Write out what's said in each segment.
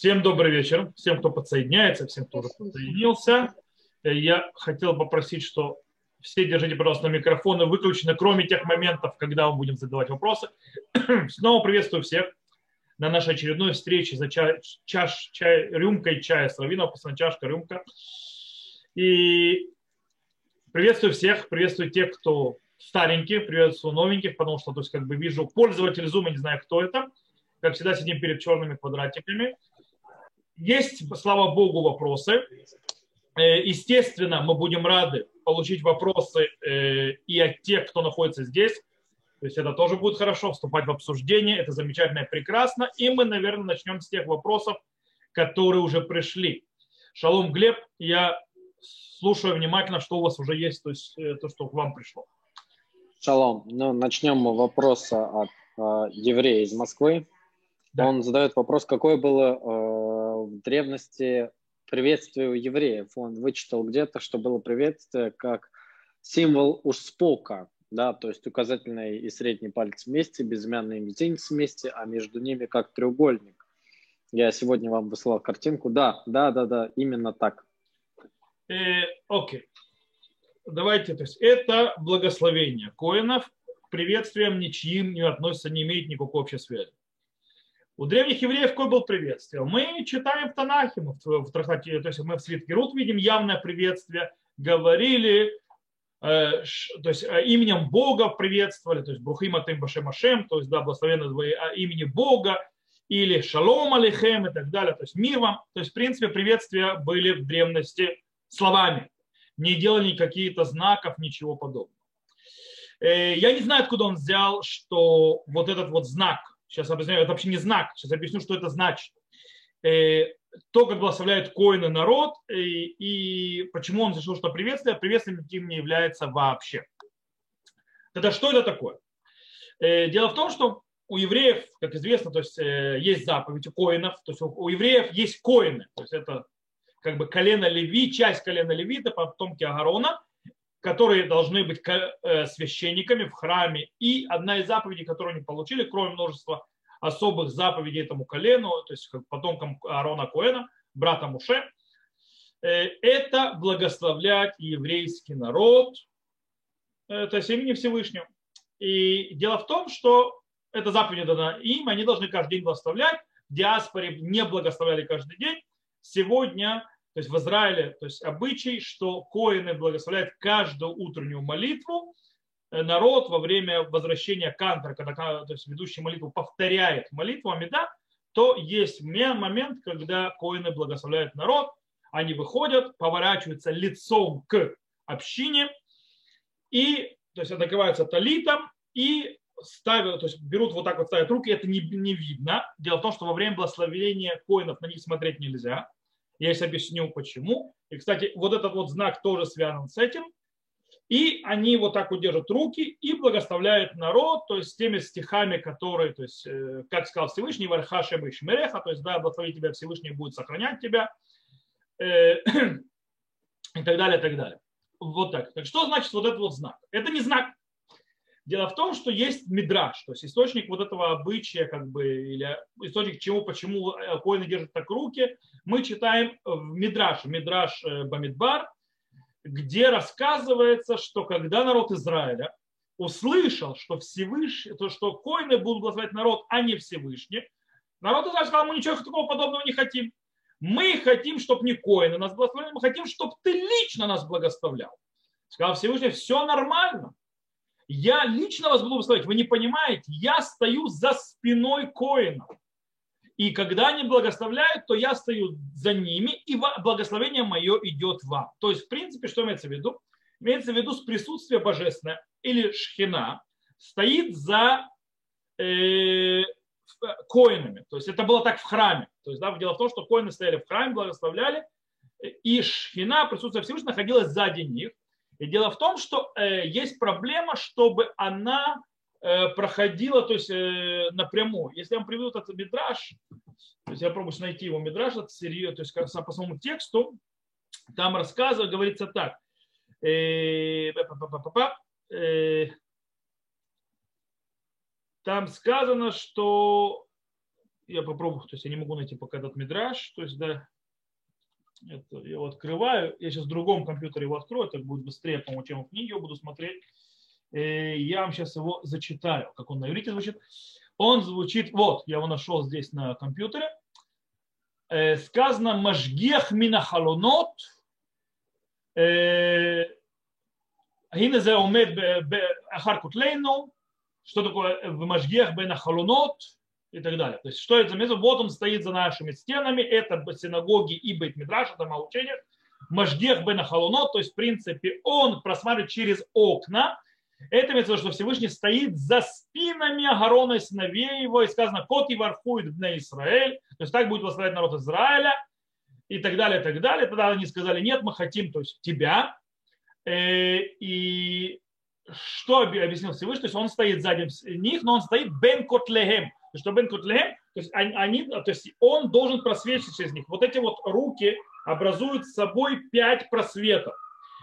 Всем добрый вечер, всем, кто подсоединяется, всем, кто уже подсоединился. Э, я хотел попросить, что все держите, пожалуйста, микрофоны выключены, кроме тех моментов, когда мы будем задавать вопросы. Снова приветствую всех на нашей очередной встрече за чай, чаш, чай, рюмкой чая с равином, чашка, рюмка. И приветствую всех, приветствую тех, кто старенькие, приветствую новеньких, потому что, то есть, как бы вижу пользователь Zoom, не знаю, кто это. Как всегда, сидим перед черными квадратиками. Есть, слава богу, вопросы. Э, естественно, мы будем рады получить вопросы э, и от тех, кто находится здесь. То есть это тоже будет хорошо, вступать в обсуждение. Это замечательно и прекрасно. И мы, наверное, начнем с тех вопросов, которые уже пришли. Шалом, Глеб, я слушаю внимательно, что у вас уже есть, то есть э, то, что к вам пришло. Шалом. Ну, начнем мы вопроса от э, еврея из Москвы. Да. Он задает вопрос, какое было в древности приветствие у евреев. Он вычитал где-то, что было приветствие как символ успока, да, то есть указательный и средний палец вместе, безымянный и мизинец вместе, а между ними как треугольник. Я сегодня вам высылал картинку. Да, да, да, да, именно так. Э, окей. Давайте, то есть это благословение коинов к приветствиям ничьим не относится, не имеет никакой общей связи. У древних евреев какое было приветствие? Мы читаем в Танахе, мы в, в Трахате, то есть мы в Свитке Рут видим явное приветствие, говорили, э, ш, то есть э, именем Бога приветствовали, то есть Брухима Тим Башем Ашем, то есть да, благословенно имени Бога, или Шалом Алихем и так далее, то есть мир вам. То есть, в принципе, приветствия были в древности словами. Не делали какие-то знаков, ничего подобного. Э, я не знаю, откуда он взял, что вот этот вот знак, Сейчас объясню, это вообще не знак. Сейчас объясню, что это значит. Э, то, как благословляют коины народ, и, э, и почему он решил, что приветствие, приветствием им не является вообще. Тогда что это такое? Э, дело в том, что у евреев, как известно, то есть есть заповедь у коинов, то есть у евреев есть коины, то есть это как бы колено Леви, часть колена Левита, потомки Агарона, которые должны быть э, священниками в храме. И одна из заповедей, которую они получили, кроме множества особых заповедей этому колену, то есть потомкам Аарона Коэна, брата Муше, э, это благословлять еврейский народ, это имени Всевышнего. И дело в том, что эта заповедь дана им, они должны каждый день благословлять. В диаспоре не благословляли каждый день. Сегодня то есть в Израиле, то есть обычай, что коины благословляют каждую утреннюю молитву, э, народ во время возвращения кантра, когда то есть ведущий молитву повторяет молитву Амида, то есть момент, когда коины благословляют народ, они выходят, поворачиваются лицом к общине и то есть накрываются талитом и ставят, то есть берут вот так вот ставят руки, это не, не видно. Дело в том, что во время благословения коинов на них смотреть нельзя. Я сейчас объясню почему. И, кстати, вот этот вот знак тоже связан с этим. И они вот так вот руки и благословляют народ, то есть теми стихами, которые, то есть, э, как сказал Всевышний, Вархаша Бишмереха, то есть, да, благословить тебя Всевышний будет сохранять тебя, э, и так далее, и так далее. Вот так. Так что значит вот этот вот знак? Это не знак, Дело в том, что есть мидраж, то есть источник вот этого обычая, как бы, или источник чему, почему коины держат так руки, мы читаем в мидраж, мидраж э, Бамидбар, где рассказывается, что когда народ Израиля услышал, что Всевышний, то, что коины будут благословлять народ, а не Всевышний, народ Израиля сказал, мы ничего такого подобного не хотим. Мы хотим, чтобы не коины нас благословляли, мы хотим, чтобы ты лично нас благословлял. Сказал Всевышний, все нормально. Я лично вас буду благословлять. Вы не понимаете, я стою за спиной коинов. И когда они благословляют, то я стою за ними, и благословение мое идет вам. То есть, в принципе, что имеется в виду? Имеется в виду с присутствия божественное или шхина стоит за э, коинами. То есть это было так в храме. То есть да, дело в том, что коины стояли в храме, благословляли, и шхина, присутствие Всевышнего, находилась сзади них. И дело в том, что э, есть проблема, чтобы она э, проходила то есть, э, напрямую. Если я вам приведу этот мидраж, то есть я пробую найти его мидраж, то есть по самому тексту, там рассказывает, говорится так. Э, э, там сказано, что я попробую, то есть я не могу найти пока этот мидраж, то есть, да, это, я его открываю, я сейчас в другом компьютере его открою, так будет быстрее, по-моему, чем в книге буду смотреть. Э, я вам сейчас его зачитаю, как он на иврите звучит. Он звучит, вот, я его нашел здесь на компьютере. Э, сказано «Машгех минахалонот» Гинезе. Э, Что такое в Машгех бенахалонот? И так далее. То есть, что это за место? Вот он стоит за нашими стенами, это синагоги и Бейт Мидраш, это учение. Машгех бен Ахалунот, то есть, в принципе, он просматривает через окна, это имеется что Всевышний стоит за спинами Агарона и сыновей его, и сказано, кот и варфует в Израиль, то есть так будет восславлять народ Израиля, и так далее, и так далее. Тогда они сказали, нет, мы хотим, то есть тебя. Э, и что объяснил Всевышний? То есть он стоит сзади них, но он стоит бен котлехем. То есть что бен котлехем, то есть, они, то есть он должен просвечивать через них. Вот эти вот руки образуют с собой пять просветов.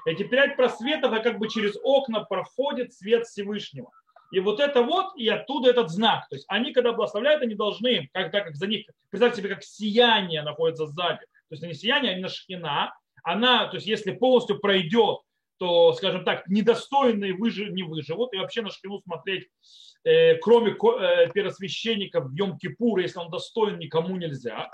Эти пять просветов, а как бы через окна проходит свет Всевышнего. И вот это вот, и оттуда этот знак. То есть они, когда благословляют, они должны, как, так как за них, представьте себе, как сияние находится сзади. То есть не сияние, а именно шхина. Она, то есть если полностью пройдет, то, скажем так, недостойные выжи, не выживут. И вообще на шхину смотреть, кроме э, первосвященников в Йом-Кипур, если он достоин, никому нельзя.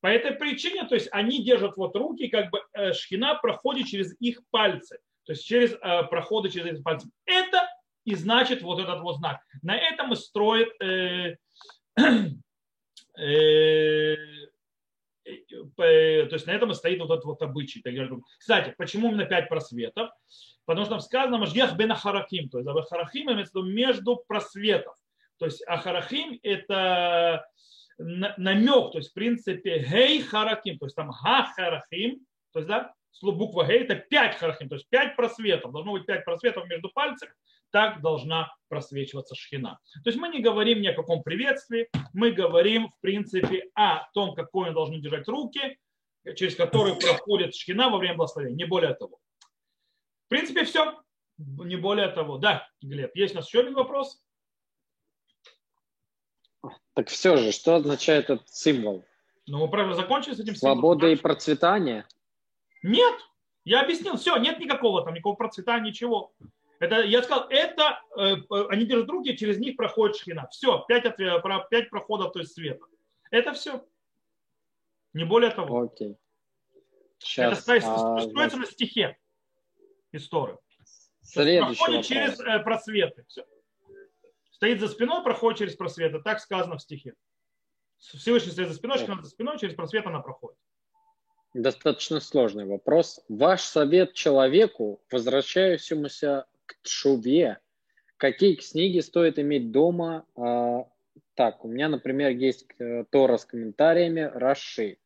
По этой причине, то есть они держат вот руки, как бы э, шхина проходит через их пальцы, то есть через э, проходы через их пальцы. Это и значит вот этот вот знак. На этом и строит э, э, то есть на этом и стоит вот этот вот обычай. Кстати, почему именно пять просветов? Потому что сказано Машгех бен Ахарахим. То есть Ахарахим имеется в между просветов. То есть Ахарахим это намек, то есть в принципе гей харахим, то есть там га харахим, то есть да, буква гей это пять харахим, то есть пять просветов, должно быть пять просветов между пальцами, так должна просвечиваться шхина. То есть мы не говорим ни о каком приветствии, мы говорим в принципе о том, какой он должен держать руки, через которые проходит шхина во время благословения, не более того. В принципе все, не более того. Да, Глеб, есть у нас еще один вопрос? Так все же, что означает этот символ? Ну, мы правильно закончили с этим символом. Свобода и процветание? Нет, я объяснил, все, нет никакого там, никакого процветания, ничего. Это, я сказал, это, э, они держат руки, через них проходит шхина. Все, пять, ответ, пять проходов, то есть света. Это все. Не более того. Окей. Сейчас, это строится, а, строится на стихе истории. Проходит вопрос. через э, просветы. Все стоит за спиной, проходит через просветы. Так сказано в стихе. Всевышний стоит за спиной, за спиной, через просвет она проходит. Достаточно сложный вопрос. Ваш совет человеку, возвращающемуся к Тшуве, какие книги стоит иметь дома? А, так, у меня, например, есть э, Тора с комментариями Раши.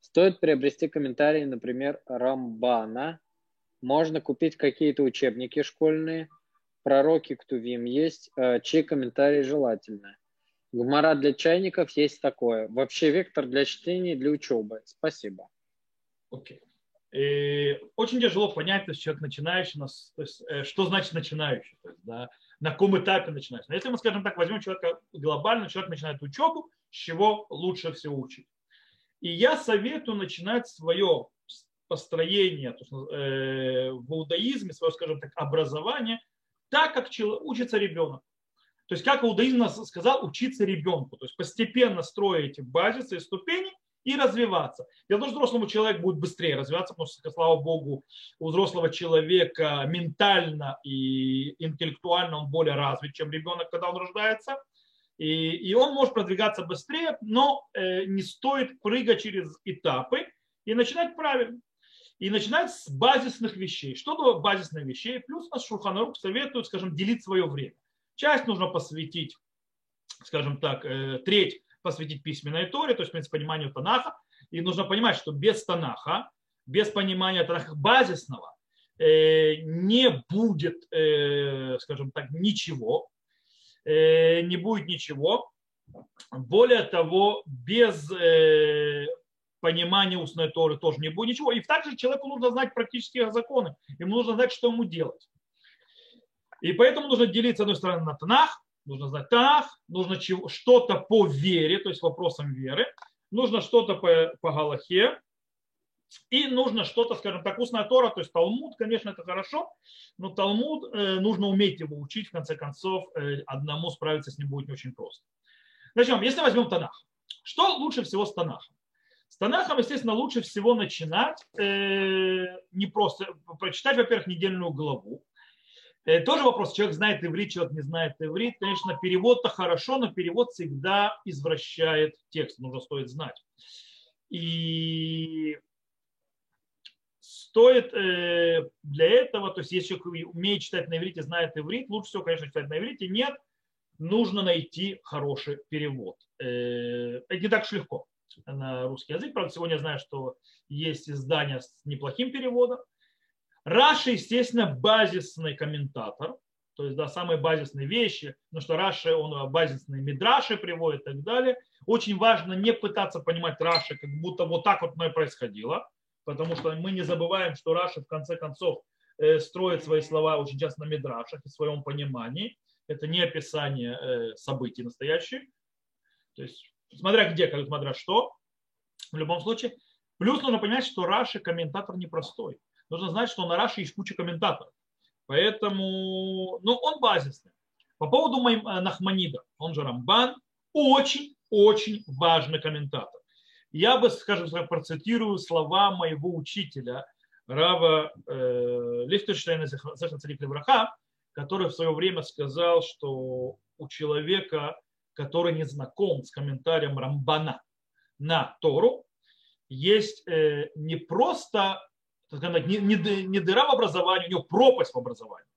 Стоит приобрести комментарии, например, Рамбана. Можно купить какие-то учебники школьные – пророки Ктувим есть, э, чей комментарий желательно. Гмара для чайников есть такое. Вообще вектор для чтения для учебы. Спасибо. Окей. Okay. очень тяжело понять, то есть человек начинающий, то есть, э, что значит начинающий, то есть, да, на каком этапе начинаешь. Но если мы, скажем так, возьмем человека глобально, человек начинает учебу, с чего лучше всего учить. И я советую начинать свое построение то есть, э, в иудаизме, свое, скажем так, образование так, как учится ребенок. То есть, как иудаизм сказал, учиться ребенку. То есть, постепенно строить базисы и ступени и развиваться. Я думаю, взрослому человеку будет быстрее развиваться, потому что, слава богу, у взрослого человека ментально и интеллектуально он более развит, чем ребенок, когда он рождается. И, и он может продвигаться быстрее, но э, не стоит прыгать через этапы и начинать правильно. И начинать с базисных вещей. Что такое базисных вещей? Плюс нас Шурханарук советует, скажем, делить свое время. Часть нужно посвятить, скажем так, э, треть посвятить письменной торе, то есть, в принципе, пониманию Танаха. И нужно понимать, что без Танаха, без понимания Танаха базисного, э, не будет, э, скажем так, ничего. Не будет ничего. Более того, без понимания устной Торы тоже не будет ничего. И также человеку нужно знать практические законы. Ему нужно знать, что ему делать. И поэтому нужно делить, с одной стороны, на Танах, нужно знать Танах, нужно что-то по вере, то есть вопросам веры, нужно что-то по, по Галахе, и нужно что-то, скажем так, устная Тора, то есть Талмуд, конечно, это хорошо, но Талмуд, э, нужно уметь его учить, в конце концов, э, одному справиться с ним будет не очень просто. Начнем, если возьмем Танах. Что лучше всего с Танахом? С Танахом, естественно, лучше всего начинать э, не просто прочитать, во-первых, недельную главу. Э, тоже вопрос, человек знает иврит, человек не знает иврит. Конечно, перевод-то хорошо, но перевод всегда извращает текст, нужно стоит знать. И стоит э, для этого, то есть если человек умеет читать на иврите, знает иврит, лучше всего, конечно, читать на иврите. Нет, нужно найти хороший перевод. Э, это не так уж легко на русский язык. Правда, сегодня я знаю, что есть издания с неплохим переводом. Раши, естественно, базисный комментатор, то есть, да, самые базисные вещи, потому что Раши, он базисные мидраши приводит и так далее. Очень важно не пытаться понимать Раши, как будто вот так вот оно и происходило, потому что мы не забываем, что Раши, в конце концов, э, строит свои слова очень часто на мидрашах и своем понимании. Это не описание э, событий настоящих. То есть смотря где, как смотря что, в любом случае. Плюс нужно понять, что Раши комментатор непростой. Нужно знать, что на Раши есть куча комментаторов. Поэтому, ну, он базисный. По поводу э, Нахманида, он же Рамбан, очень-очень важный комментатор. Я бы, скажем так, процитирую слова моего учителя, Рава э, Лихтенштейна Левраха, который в свое время сказал, что у человека который не знаком с комментарием Рамбана на Тору, есть э, не просто сказать, не, не, не дыра в образовании, у него пропасть в образовании.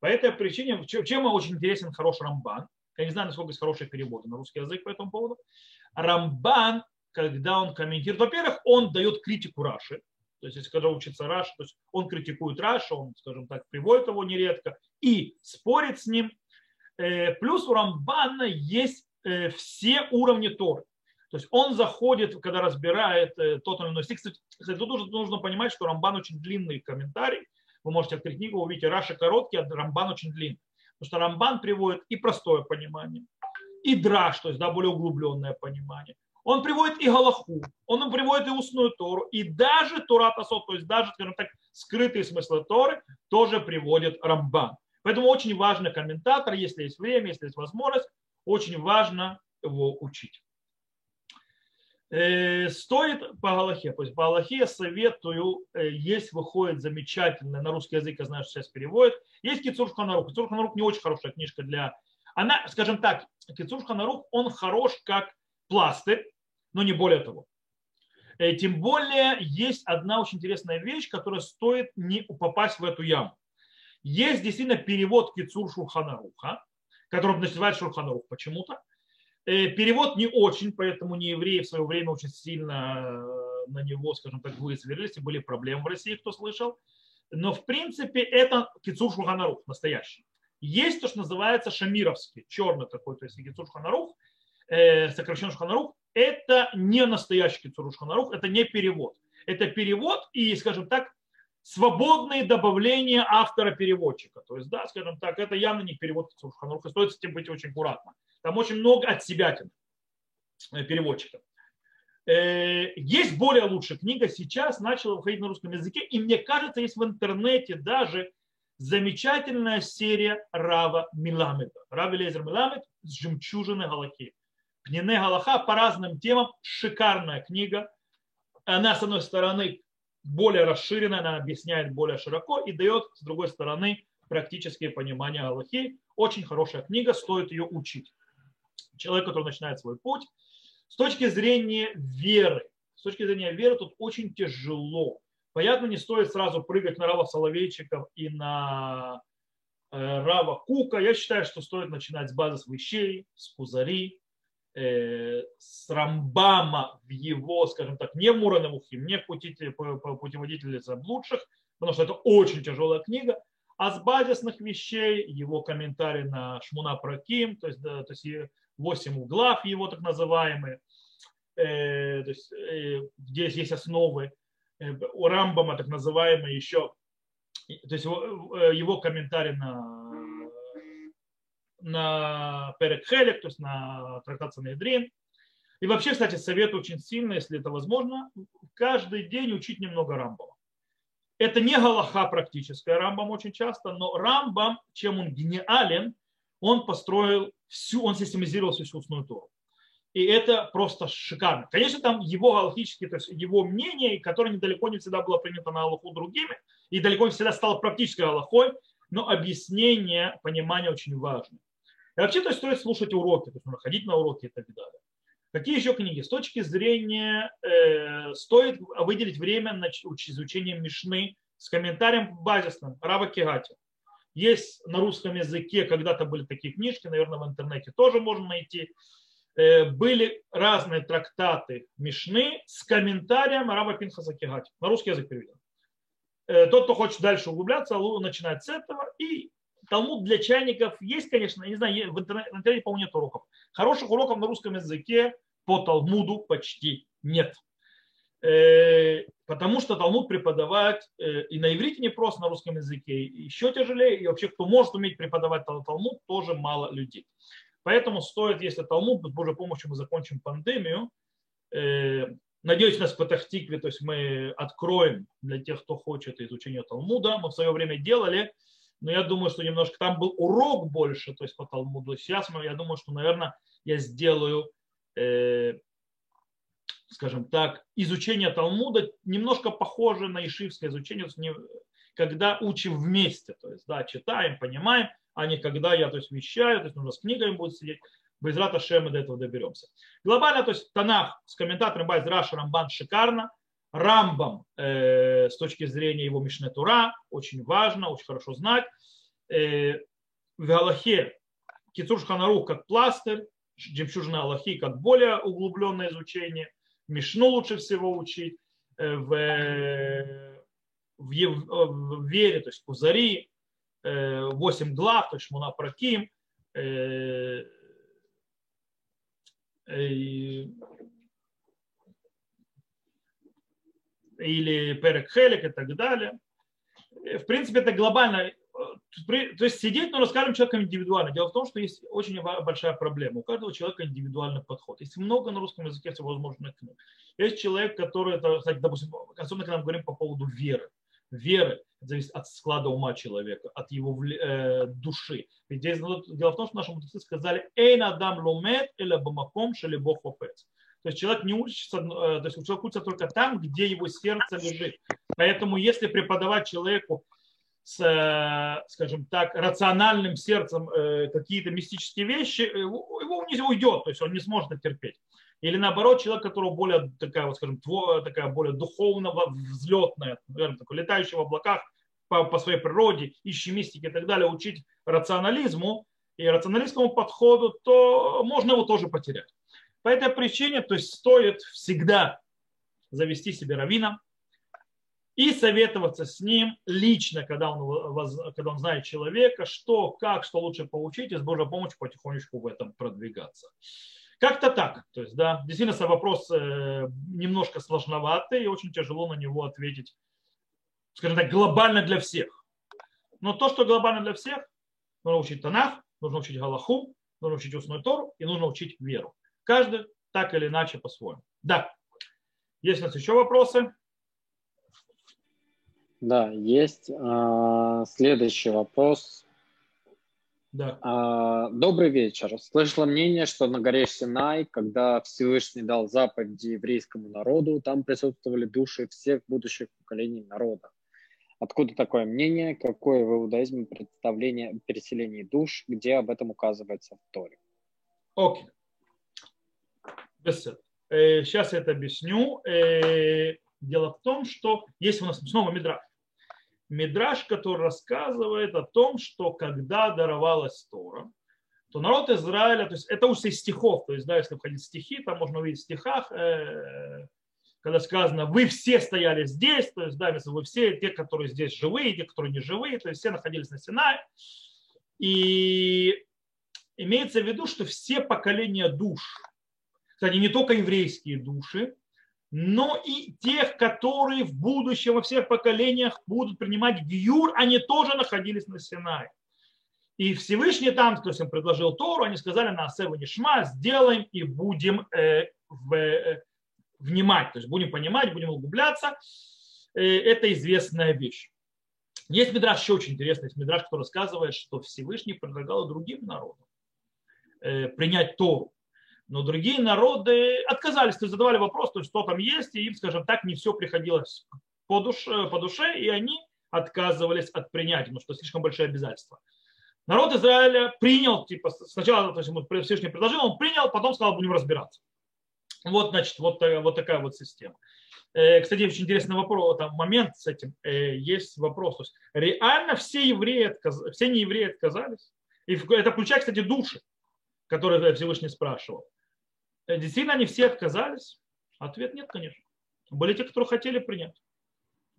По этой причине, чем очень интересен хороший Рамбан, я не знаю, насколько есть хорошие переводы на русский язык по этому поводу, Рамбан, когда он комментирует, во-первых, он дает критику Раши, то есть, если когда учится Раши, то есть он критикует Раши, он, скажем так, приводит его нередко и спорит с ним, Э, плюс у Рамбана есть э, все уровни Торы. То есть он заходит, когда разбирает э, тот или иной стих. Кстати, тут нужно, нужно понимать, что Рамбан очень длинный комментарий. Вы можете открыть книгу, увидите Раша короткий, а Рамбан очень длинный. Потому что Рамбан приводит и простое понимание, и драж, то есть да, более углубленное понимание. Он приводит и Галаху, он приводит и устную Тору, и даже Тора Тасот, то есть даже, скажем так, скрытые смыслы Торы тоже приводит Рамбан. Поэтому очень важно комментатор, если есть время, если есть возможность, очень важно его учить. Э, стоит по Галахе. То есть по Галахе советую, э, есть выходит замечательно, на русский язык я знаю, что сейчас переводит, есть Кицур Ханарух. Кицур Ханарух не очень хорошая книжка для... Она, скажем так, Кицур Ханарух, он хорош как пластырь, но не более того. Э, тем более есть одна очень интересная вещь, которая стоит не попасть в эту яму. Есть действительно перевод Кицур Шурханаруха, который называют Шурханарух почему-то. Э, перевод не очень, поэтому не евреи в свое время очень сильно э, на него, скажем так, вызверились, и были проблемы в России, кто слышал. Но в принципе это Кицур Шурханарух настоящий. Есть то, что называется шамировский, черный такой, то есть Кицур Шурханарух, э, сокращенно Шурханарух, это не настоящий Кицур Шурханарух, это не перевод. Это перевод и, скажем так, свободные добавления автора-переводчика. То есть, да, скажем так, это явно не перевод Шурханруха, стоит с этим быть очень аккуратно. Там очень много от себя э, переводчиков. Э, есть более лучшая книга, сейчас начала выходить на русском языке, и мне кажется, есть в интернете даже замечательная серия Рава Миламеда. Рав Лезер Миламед с жемчужины Галахи. Пнене Галаха по разным темам. Шикарная книга. Она, с одной стороны, более расширенная, она объясняет более широко и дает, с другой стороны, практическое понимание Аллахи. Очень хорошая книга, стоит ее учить. Человек, который начинает свой путь, с точки зрения веры, с точки зрения веры тут очень тяжело. Понятно, не стоит сразу прыгать на Рава Соловейчиков и на э, Рава Кука. Я считаю, что стоит начинать с базовых вещей, с Кузари, Э, с Рамбама в его, скажем так, не Муранамухим, не путеводителе заблудших, потому что это очень тяжелая книга, а с базисных вещей его комментарий на Шмуна Праким, то есть, да, то есть 8 углов его так называемые, э, то есть, э, здесь есть основы э, у Рамбама так называемые еще, то есть его, э, его комментарий на на Перекхелек, то есть на трактат Санедрин. И вообще, кстати, совет очень сильно, если это возможно, каждый день учить немного Рамбама. Это не галаха практическая Рамбам очень часто, но Рамбам, чем он гениален, он построил всю, он систематизировал всю устную Тору. И это просто шикарно. Конечно, там его галактические, то есть его мнение, которое недалеко не всегда было принято на Аллаху другими, и далеко не всегда стало практической Аллахой, но объяснение, понимание очень важно. И вообще, то есть стоит слушать уроки, то есть нужно ходить на уроки и так далее. Какие еще книги? С точки зрения, э, стоит выделить время на изучение Мишны с комментарием базисным Раба Кигати. Есть на русском языке, когда-то были такие книжки, наверное, в интернете тоже можно найти. Э, были разные трактаты Мишны с комментарием Раба Пинхаса Кигати. На русский язык переведен. Э, тот, кто хочет дальше углубляться, начинает с этого. И Талмуд для чайников есть, конечно, не знаю, в интернете, интернете по-моему, нет уроков. Хороших уроков на русском языке по Талмуду почти нет. Потому что Талмуд преподавать э, и на иврите не просто, на русском языке еще тяжелее, и вообще кто может уметь преподавать Талмуд, тоже мало людей. Поэтому стоит, если Талмуд, с Божьей помощью мы закончим пандемию, э, надеюсь, нас в Патахтикве, то есть мы откроем для тех, кто хочет изучение Талмуда. Мы в свое время делали, но я думаю, что немножко там был урок больше, то есть по Талмуду. Сейчас я думаю, что, наверное, я сделаю, э, скажем так, изучение Талмуда немножко похоже на ишивское изучение, когда учим вместе, то есть, да, читаем, понимаем, а не когда я, то есть, вещаю, то есть, нужно с книгами будет сидеть. Без Рата мы до этого доберемся. Глобально, то есть Танах с комментатором Байз Рамбан шикарно. Рамбам э, с точки зрения его Мишне Тура, очень важно, очень хорошо знать. Э, в Галахе Кицур Шханарух как пластырь, Джемчужина Аллахи как более углубленное изучение. Мишну лучше всего учить. Э, в, в, в вере, то есть Кузари, э, 8 глав, то есть Мунапраким, э, э или Перек Хелик и так далее. В принципе, это глобально. То есть сидеть нужно с каждым человеком индивидуально. Дело в том, что есть очень большая проблема. У каждого человека индивидуальный подход. Есть много на русском языке всевозможных книг. Есть человек, который, это, кстати, допустим, особенно когда мы говорим по поводу веры. Веры зависит от склада ума человека, от его э, души. Ведь здесь, дело в том, что наши мудрецы сказали «Эйн адам лумет или бамаком шелебох хопец». То есть человек не учится, э, то есть человек учится только там, где его сердце лежит. Поэтому если преподавать человеку с, э, скажем так, рациональным сердцем э, какие-то мистические вещи, его не уйдет, то есть он не сможет это терпеть. Или наоборот, человек, которого более такая, вот, скажем, такая более духовного, взлетная, наверное, такой, летающий в облаках по, по своей природе, ищи мистики и так далее, учить рационализму и рационалистскому подходу, то можно его тоже потерять. По этой причине, то есть стоит всегда завести себе равина и советоваться с ним лично, когда он, когда он знает человека, что, как, что лучше получить, и с Божьей помощью потихонечку в этом продвигаться. Как-то так. То есть, да, действительно, вопрос э, немножко сложноватый, и очень тяжело на него ответить, скажем так, глобально для всех. Но то, что глобально для всех, нужно учить Танах, нужно учить Галаху, нужно учить устную Тору и нужно учить веру. Каждый так или иначе по-своему. Да. Есть у нас еще вопросы? Да, есть. А, следующий вопрос. Да. А, добрый вечер. Слышала мнение, что на горе Синай, когда Всевышний дал заповеди еврейскому народу, там присутствовали души всех будущих поколений народа. Откуда такое мнение? Какое в иудаизме представление о переселении душ? Где об этом указывается в Торе? Окей. Okay. Сейчас я это объясню. Э, дело в том, что есть у нас снова Мидраш. Мидраш, который рассказывает о том, что когда даровалась Тора, то народ Израиля, то есть это уже из стихов, то есть, да, если входить стихи, там можно увидеть в стихах, э, когда сказано, вы все стояли здесь, то есть, да, вы все, те, которые здесь живые, те, которые не живые, то есть все находились на Синае. И имеется в виду, что все поколения душ, кстати, не только еврейские души, но и тех, которые в будущем во всех поколениях будут принимать гиюр, они тоже находились на Синае. И Всевышний там, кто им предложил Тору, они сказали на Асеву Нишма, сделаем и будем э, в, э, внимать, то есть будем понимать, будем углубляться. Э, это известная вещь. Есть Мидраш еще очень интересный, есть Мидраш, который рассказывает, что Всевышний предлагал другим народам э, принять Тору. Но другие народы отказались, то есть задавали вопрос, то есть, что там есть, и им, скажем так, не все приходилось по душе, по душе и они отказывались от принятия, потому что слишком большие обязательства. Народ Израиля принял, типа, сначала то есть, ему Всевышний предложил, он принял, потом сказал, будем разбираться. Вот, значит, вот, вот такая вот система. Э, кстати, очень интересный вопрос, там момент с этим. Э, есть вопрос. То есть, реально все евреи, отказ... все неевреи отказались? И это включая, кстати, души, которые Всевышний спрашивал. Э, действительно, они все отказались? Ответ нет, конечно. Были те, которые хотели принять.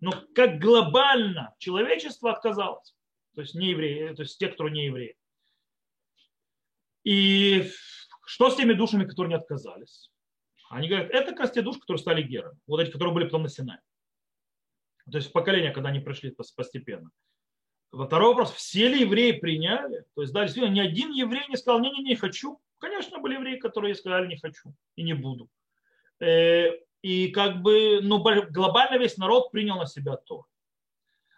Но как глобально человечество отказалось то есть не евреи, то есть те, кто не евреи. И что с теми душами, которые не отказались? Они говорят, это как души, которые стали герами, вот эти, которые были потом на Синае. То есть поколение, когда они пришли постепенно. Второй вопрос, все ли евреи приняли? То есть, да, действительно, ни один еврей не сказал, не-не-не, не хочу. Конечно, были евреи, которые сказали, не хочу и не буду. Э, и как бы, ну, глобально весь народ принял на себя то.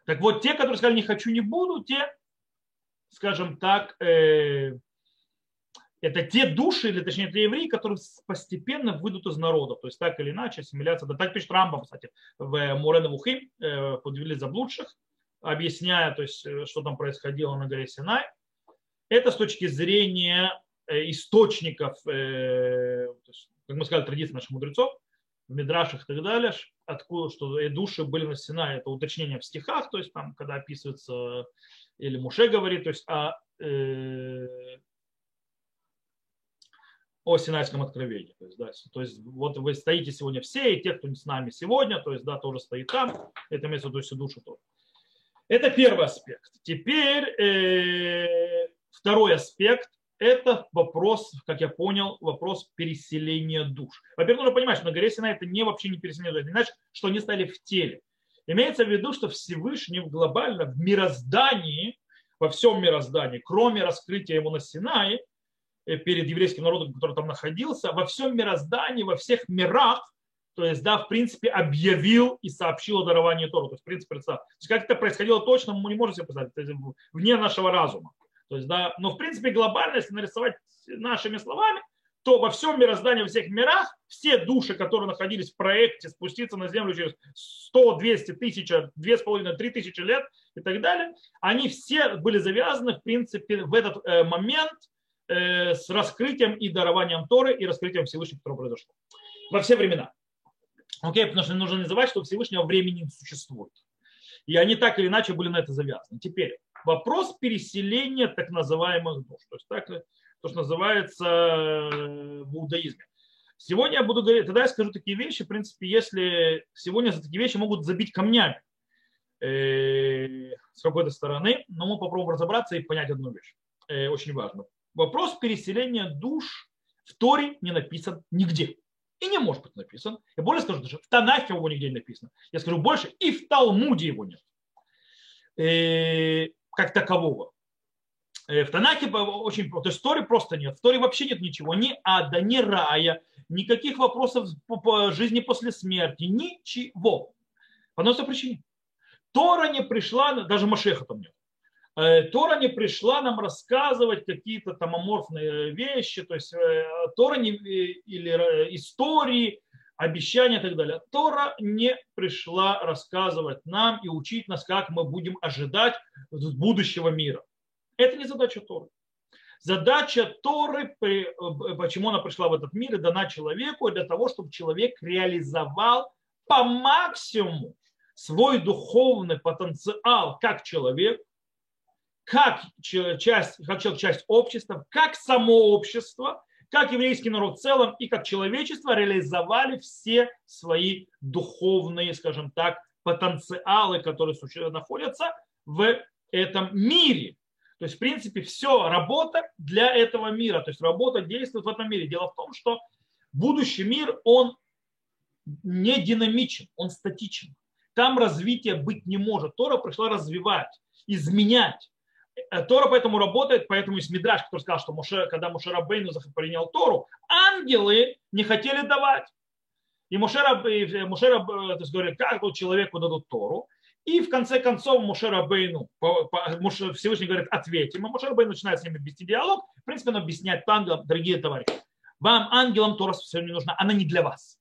Так вот, те, которые сказали не хочу, не буду, те, скажем так, э, это те души, или точнее, те евреи, которые постепенно выйдут из народа. То есть так или иначе, ассимиляция. Да, так пишет Рамбам, кстати, в э, подвели заблудших, объясняя, то есть, э, что там происходило на горе Синай. Это с точки зрения э, источников, э, есть, как мы сказали, традиции наших мудрецов, в Мидрашах и так далее, откуда, что души были на Синае, это уточнение в стихах, то есть там, когда описывается, или Муше говорит, то есть о, э, о Синайском откровении. То есть, да, то есть вот вы стоите сегодня все, и те, кто с нами сегодня, то есть, да, тоже стоит там, это имеется в виду все души тоже. Это первый аспект. Теперь э, второй аспект – это вопрос, как я понял, вопрос переселения душ. Во-первых, нужно понимать, что на горе Сина это не вообще не переселение душ, это значит, что они стали в теле. Имеется в виду, что Всевышний глобально в мироздании, во всем мироздании, кроме раскрытия его на Синае, э, перед еврейским народом, который там находился, во всем мироздании, во всех мирах, то есть, да, в принципе, объявил и сообщил о даровании Тору. То есть, в принципе. То есть, как это происходило точно, мы не можем себе представить, это вне нашего разума. То есть, да, но в принципе глобально, если нарисовать нашими словами, то во всем мироздании, во всех мирах, все души, которые находились в проекте спуститься на Землю через 100, 200, 1000, 2,5, 3 тысячи лет и так далее, они все были завязаны, в принципе, в этот э, момент э, с раскрытием и дарованием Торы и раскрытием Всевышнего, которое произошло. Во все времена. Окей, потому что нужно не забывать, что Всевышнего времени не существует. И они так или иначе были на это завязаны. Теперь, вопрос переселения так называемых душ. То есть так, то, что называется э, в иудаизме. Сегодня я буду говорить, тогда я скажу такие вещи, в принципе, если сегодня за такие вещи могут забить камнями э, с какой-то стороны, но мы попробуем разобраться и понять одну вещь. Э, очень важно. Вопрос переселения душ в Торе не написан нигде. И не может быть написан. Я более скажу, даже в Танахе его нигде не написано. Я скажу больше, и в Талмуде его нет как такового. Э, в Танахе очень. То есть в просто нет. В Торе вообще нет ничего. Ни ада, ни рая, никаких вопросов по жизни после смерти. Ничего. По одной причине. Тора не пришла, даже Машеха там нет. Э, Тора не пришла нам рассказывать какие-то там аморфные вещи, то есть э, Тора не, или истории, обещания и так далее. Тора не пришла рассказывать нам и учить нас, как мы будем ожидать будущего мира. Это не задача Торы. Задача Торы, почему она пришла в этот мир и дана человеку, для того, чтобы человек реализовал по максимуму свой духовный потенциал как человек, как часть, как человек, часть общества, как само общество, как еврейский народ в целом и как человечество реализовали все свои духовные, скажем так, потенциалы, которые находятся в этом мире. То есть, в принципе, все работа для этого мира. То есть, работа действует в этом мире. Дело в том, что будущий мир, он не динамичен, он статичен. Там развития быть не может. Тора пришла развивать, изменять. Э, Тора поэтому работает, поэтому есть Мидраш, который сказал, что Муше, когда Муше Рабейну принял Тору, ангелы не хотели давать. И Муше, Муше то есть, говорит, как человеку дадут Тору. И в конце концов Муше Рабейну, Всевышний говорит, ответим. И Муше Рабейну начинает с ними вести диалог. В принципе, он объясняет ангелам, дорогие товарищи, вам, ангелам, Тора все не нужна, она не для вас.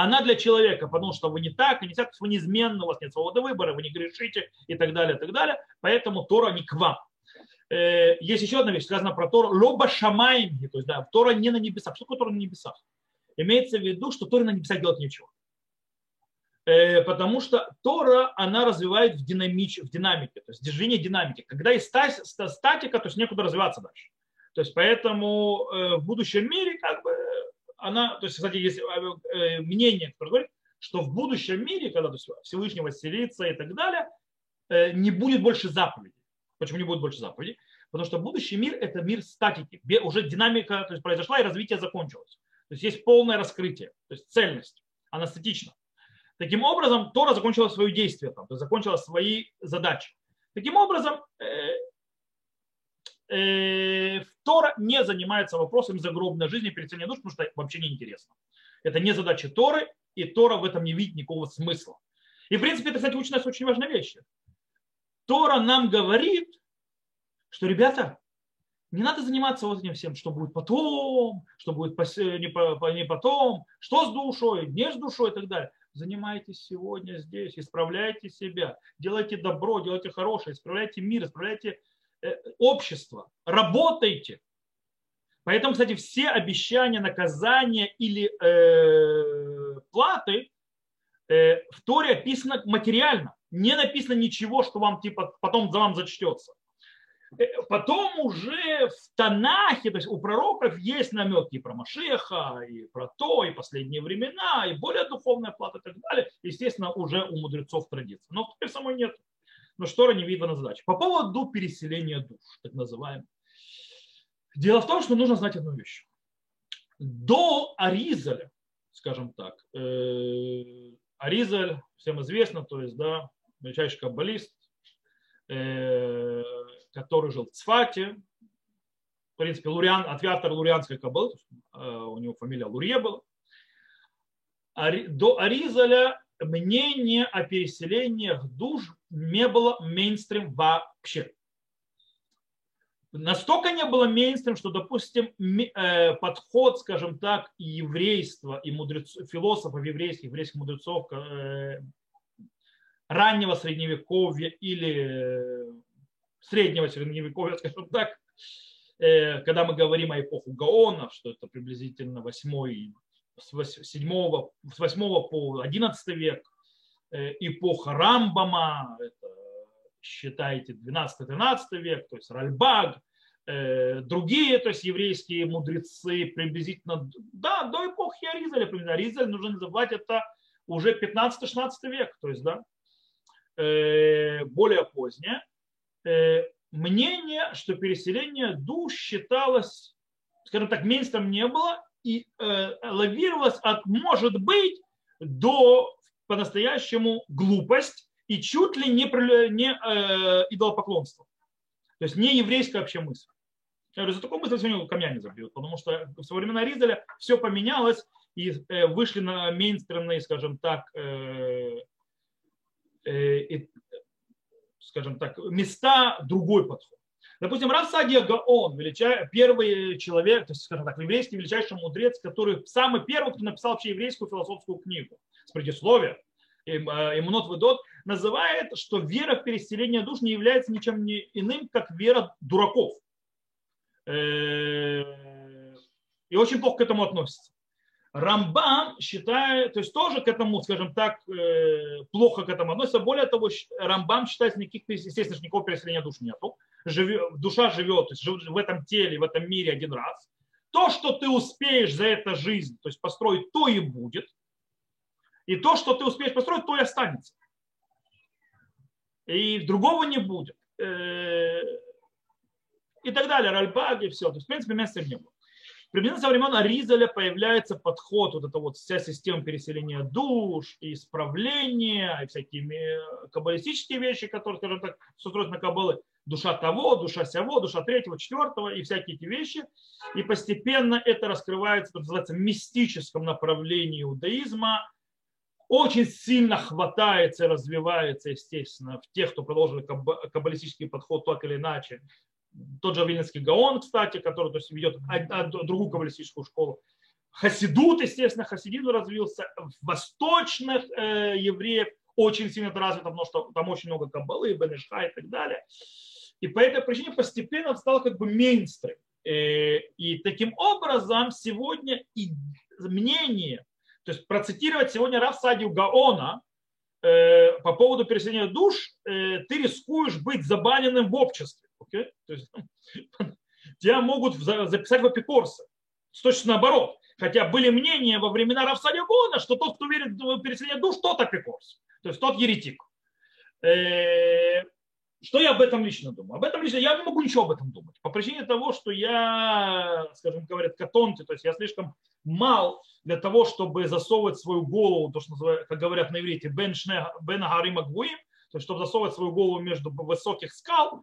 Она для человека, потому что вы не так, и не так, вы неизменно, у вас нет свободы выбора, вы не грешите и так далее, и так далее. Поэтому Тора не к вам. Э, есть еще одна вещь, сказано про Тору, лоба шамайми, то есть да, Тора не на небесах. Что такое Тора на небесах? Имеется в виду, что Тора на небесах делать ничего. Э, потому что Тора, она развивает в, динамич, в динамике, то есть движение динамики. Когда есть статика, то есть некуда развиваться дальше. То есть поэтому э, в будущем мире как бы она, то есть, кстати, есть э, мнение, которое говорит, что в будущем мире, когда то есть, Всевышний восселится и так далее, не будет больше заповедей. Почему не будет больше заповедей? Потому что будущий мир – это мир статики. Уже динамика то есть, произошла и развитие закончилось. То есть есть полное раскрытие, то есть цельность. Она статична. Таким образом, Тора закончила свое действие, там, то есть закончила свои задачи. Таким образом, э, Тора не занимается вопросом загробной жизни, переселения душ, потому что вообще не интересно. Это не задача Торы, и Тора в этом не видит никакого смысла. И, в принципе, это, кстати, учит нас очень важная вещь. Тора нам говорит, что, ребята, не надо заниматься вот этим всем, что будет потом, что будет не потом, что с душой, не с душой и так далее. Занимайтесь сегодня здесь, исправляйте себя, делайте добро, делайте хорошее, исправляйте мир, исправляйте э, общество, работайте. Поэтому, кстати, все обещания, наказания или э, платы э, в Торе описано материально. Не написано ничего, что вам типа потом за вам зачтется. Э, потом уже в Танахе, то есть у пророков есть намеки и про Машеха, и про то, и последние времена, и более духовная плата и так далее. Естественно, уже у мудрецов традиция. Но в Торе самой нет. Но что не видно на задаче. По поводу переселения душ, так называемого. Дело в том, что нужно знать одну вещь. До Аризаля, скажем так, э, Аризаль, всем известно, то есть, да, величайший каббалист, э, который жил в Цфате, в принципе, Луриан, от автора Лурианской каббалы, э, у него фамилия Лурье была. До Аризаля мнение о переселениях душ не было мейнстрим вообще. Настолько не было мейнстрим, что, допустим, э, подход, скажем так, еврейства и мудрецов, философов еврейских, еврейских мудрецов э, раннего средневековья или среднего средневековья, скажем так, э, когда мы говорим о эпоху Гаона, что это приблизительно 8, с 7, с 8 по 11 век, э, эпоха Рамбама, это, считайте 12-13 век, то есть Ральбаг, э, другие, то есть еврейские мудрецы приблизительно, да, до эпохи Аризаля, примерно. Аризаль нужно называть это уже 15-16 век, то есть, да, более позднее. Э, мнение, что переселение душ считалось, скажем так, меньшим не было и э, лавировалось от «может быть» до по-настоящему глупость и чуть ли не, не э, идолопоклонство. То есть не еврейская вообще мысль. Я говорю, за такую мысль сегодня камнями забьют, потому что в со времена Ризеля все поменялось и э, вышли на мейнстримные, скажем так, э, э, скажем так, места другой подход. Допустим, Рав Садия Гаон, величай, первый человек, то есть, скажем так, еврейский величайший мудрец, который самый первый, кто написал вообще еврейскую философскую книгу с предисловия, Имунот э, Ведот, называет, что вера в переселение душ не является ничем иным, как вера дураков. Э, и очень плохо к этому относится. Рамбам считает, то есть тоже к этому, скажем так, э, плохо к этому относится. Более того, Рамбам считает, никаких, естественно, никакого переселения душ нету. Душа живет то есть в этом теле, в этом мире один раз. То, что ты успеешь за эту жизнь, то есть построить, то и будет. И то, что ты успеешь построить, то и останется. И другого не будет. Э, и так далее. Ральбаги, все. То есть, в принципе, места не было. Примерно со времен Аризаля появляется подход, вот эта вот вся система переселения душ, и исправления, и всякие каббалистические вещи, которые, скажем так, с на каббалы, душа того, душа сего, душа третьего, четвертого и всякие эти вещи. И постепенно это раскрывается, это называется, мистическом направлении иудаизма, очень сильно хватается и развивается, естественно, в тех, кто продолжил каббалистический подход так или иначе. Тот же Вильнинский Гаон, кстати, который то есть, ведет другую каббалистическую школу. Хасидут, естественно, хасидизм развился. В восточных э, евреев очень сильно это развито, потому что там очень много каббалы, Бенешха и так далее. И по этой причине постепенно это стало как бы мейнстрим. Э, и таким образом сегодня и мнение то есть процитировать сегодня Раф Садию Гаона э, по поводу переселения душ, э, ты рискуешь быть забаненным в обществе. Okay? То есть, тебя могут записать в апикорсы. Точно наоборот. Хотя были мнения во времена Рафсадия Гаона, что тот, кто верит в переселение душ, тот апикорс. То есть тот еретик. Э, что я об этом лично думаю? Об этом лично я не могу ничего об этом думать. По причине того, что я, скажем, говорят, катонти, то есть я слишком мал для того, чтобы засовывать свою голову, то, что называют, как говорят на иврите, бен, бен агарима гуим, то есть чтобы засовывать свою голову между высоких скал,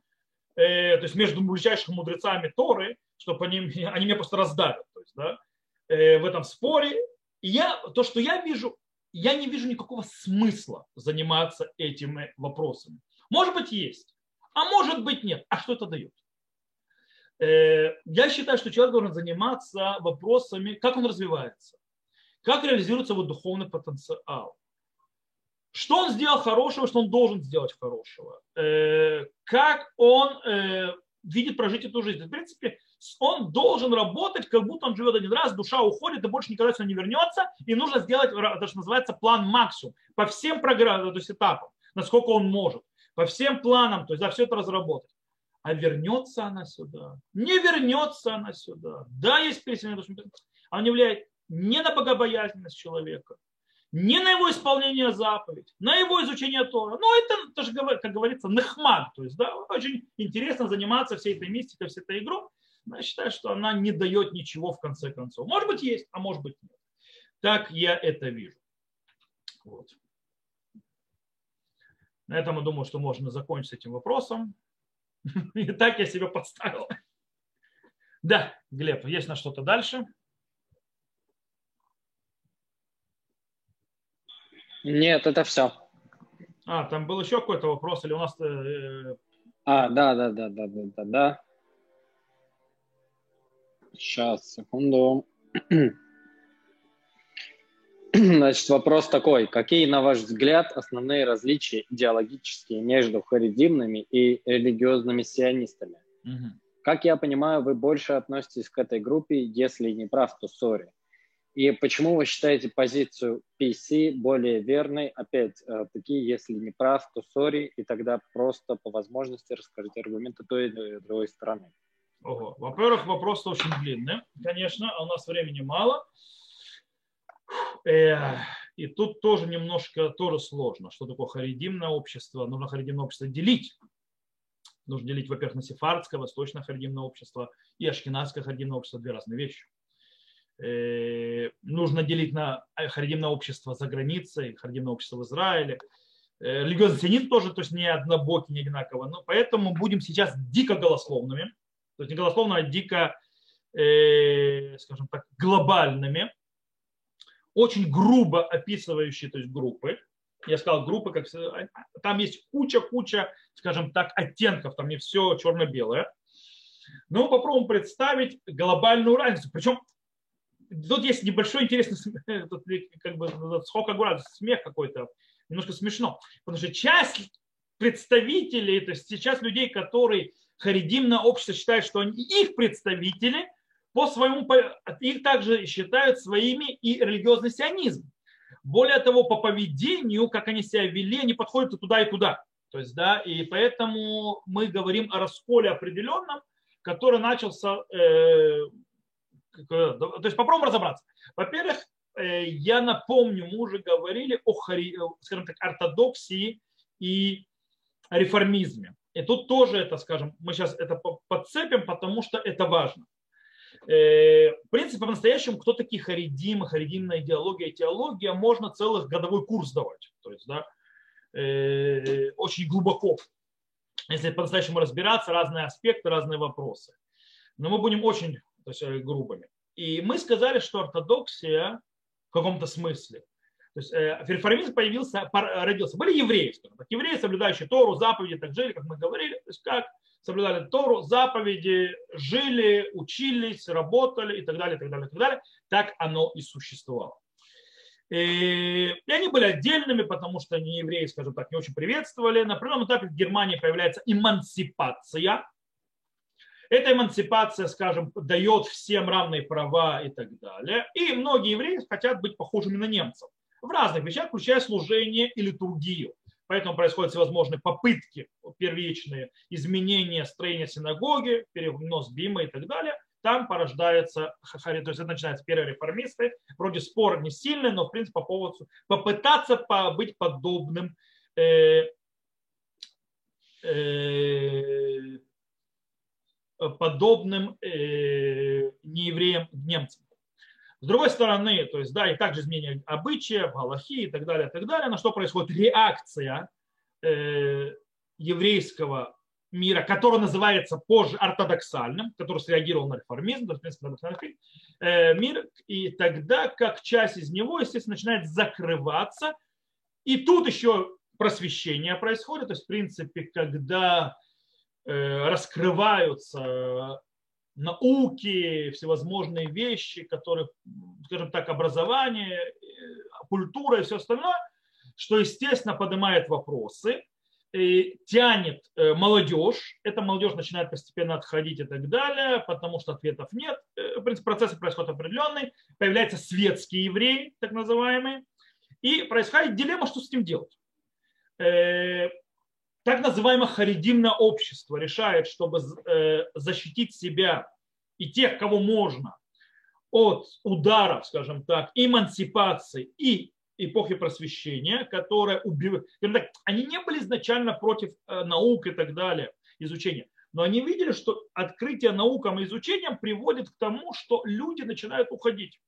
э, то есть между величайшими мудрецами Торы, чтобы они, они меня просто раздавят. То есть, да, э, в этом споре. И я, то, что я вижу, я не вижу никакого смысла заниматься этими вопросами. Может быть, есть, а может быть, нет. А что это дает? Э, я считаю, что человек должен заниматься вопросами, как он развивается, как реализуется его духовный потенциал, что он сделал хорошего, что он должен сделать хорошего, э, как он э, видит прожить эту жизнь. В принципе, он должен работать, как будто он живет один раз, душа уходит и больше никогда сюда не вернется, и нужно сделать то, что называется план максимум по всем программам, то есть этапам, насколько он может по всем планам, то есть за все это разработать. А вернется она сюда? Не вернется она сюда. Да, есть переселение души. Она не влияет не на богобоязненность человека, не на его исполнение заповедей, на его изучение Тора. Но это, это же, как говорится, нахмад. То есть, да, очень интересно заниматься всей этой мистикой, всей этой игрой. Но я считаю, что она не дает ничего в конце концов. Может быть, есть, а может быть, нет. Так я это вижу. Вот. На этом я думаю, что можно закончить этим вопросом. И так я себе подставил. Да, Глеб, есть на что-то дальше? Нет, это все. А, там был еще какой-то вопрос, или у нас... Э, а, да, да, да, да, да, да, да. Сейчас, секунду. Значит, вопрос такой. Какие, на ваш взгляд, основные различия идеологические между харидимными и религиозными сионистами? Угу. Как я понимаю, вы больше относитесь к этой группе, если не прав, то сори. И почему вы считаете позицию PC более верной? Опять э, если не прав, то сори, и тогда просто по возможности расскажите аргументы той или другой стороны. Ого. Во-первых, вопрос очень длинный, конечно, а у нас времени мало. И тут тоже немножко тоже сложно. Что такое харидимное общество? Нужно харидимное общество делить. Нужно делить, во-первых, на сефардское, восточное харидимное общество и ашкенадское харидимное общество. Две разные вещи. Э, нужно делить на харидимное общество за границей, харидимное общество в Израиле. Э, религиозный сионизм тоже, то есть не однобокий, не одинаково. Но поэтому будем сейчас дико голословными. То есть не голословно, а дико, э, скажем так, глобальными очень грубо описывающие то есть группы. Я сказал группы, как а, там есть куча-куча, скажем так, оттенков, там не все черно-белое. Но попробуем представить глобальную разницу. Причем тут есть небольшой интересный как бы, сколько градусов, смех какой-то, немножко смешно. Потому что часть представителей, то есть сейчас людей, которые харидимное общество считают, что они их представители, по своему, их также считают своими и религиозный сионизм. Более того, по поведению, как они себя вели, они подходят и туда, и туда. То есть, да, и поэтому мы говорим о расколе определенном, который начался, э, то есть попробуем разобраться. Во-первых, э, я напомню, мы уже говорили о, скажем так, ортодоксии и реформизме. И тут тоже это, скажем, мы сейчас это подцепим, потому что это важно. Э, в принципе, по-настоящему, кто такие харидимы, харидимная идеология, теология, можно целых годовой курс давать. То есть, да, э, очень глубоко. если по-настоящему разбираться, разные аспекты, разные вопросы. Но мы будем очень то есть, э, грубыми. И мы сказали, что ортодоксия в каком-то смысле, то есть э, реформизм появился, родился. Были евреи, скажем так, евреи, соблюдающие Тору, заповеди, так жили, как мы говорили, то есть как соблюдали Тору, заповеди, жили, учились, работали и так далее, и так далее, и так далее. Так оно и существовало. И они были отдельными, потому что они евреи, скажем так, не очень приветствовали. На определенном этапе в Германии появляется эмансипация. Эта эмансипация, скажем, дает всем равные права и так далее. И многие евреи хотят быть похожими на немцев в разных вещах, включая служение и литургию. Поэтому происходят всевозможные попытки первичные, изменения строения синагоги, перенос бима и так далее там порождается то есть это начинается первые реформисты, вроде спор не сильный, но в принципе по поводу попытаться быть подобным э, э, подобным э, неевреям, немцам. С другой стороны, то есть, да, и также изменение обычаев, галахи и так далее, и так далее, на что происходит реакция э, еврейского мира, который называется позже ортодоксальным, который среагировал на реформизм, то есть, в принципе, э, мир, и тогда как часть из него, естественно, начинает закрываться, и тут еще просвещение происходит, то есть, в принципе, когда э, раскрываются науки, всевозможные вещи, которые, скажем так, образование, э, культура и все остальное, что, естественно, поднимает вопросы, тянет э, молодежь, эта молодежь начинает постепенно отходить и так далее, потому что ответов нет. Э, в принципе, процессы происходят определенные. Появляются светские евреи, так называемые, и происходит дилемма, что с этим делать. Э, так называемое харидимное общество решает, чтобы защитить себя и тех, кого можно, от ударов, скажем так, эмансипации и эпохи просвещения, которые убивают. Они не были изначально против э, наук и так далее, изучения. Но они видели, что открытие наукам и изучением приводит к тому, что люди начинают уходить.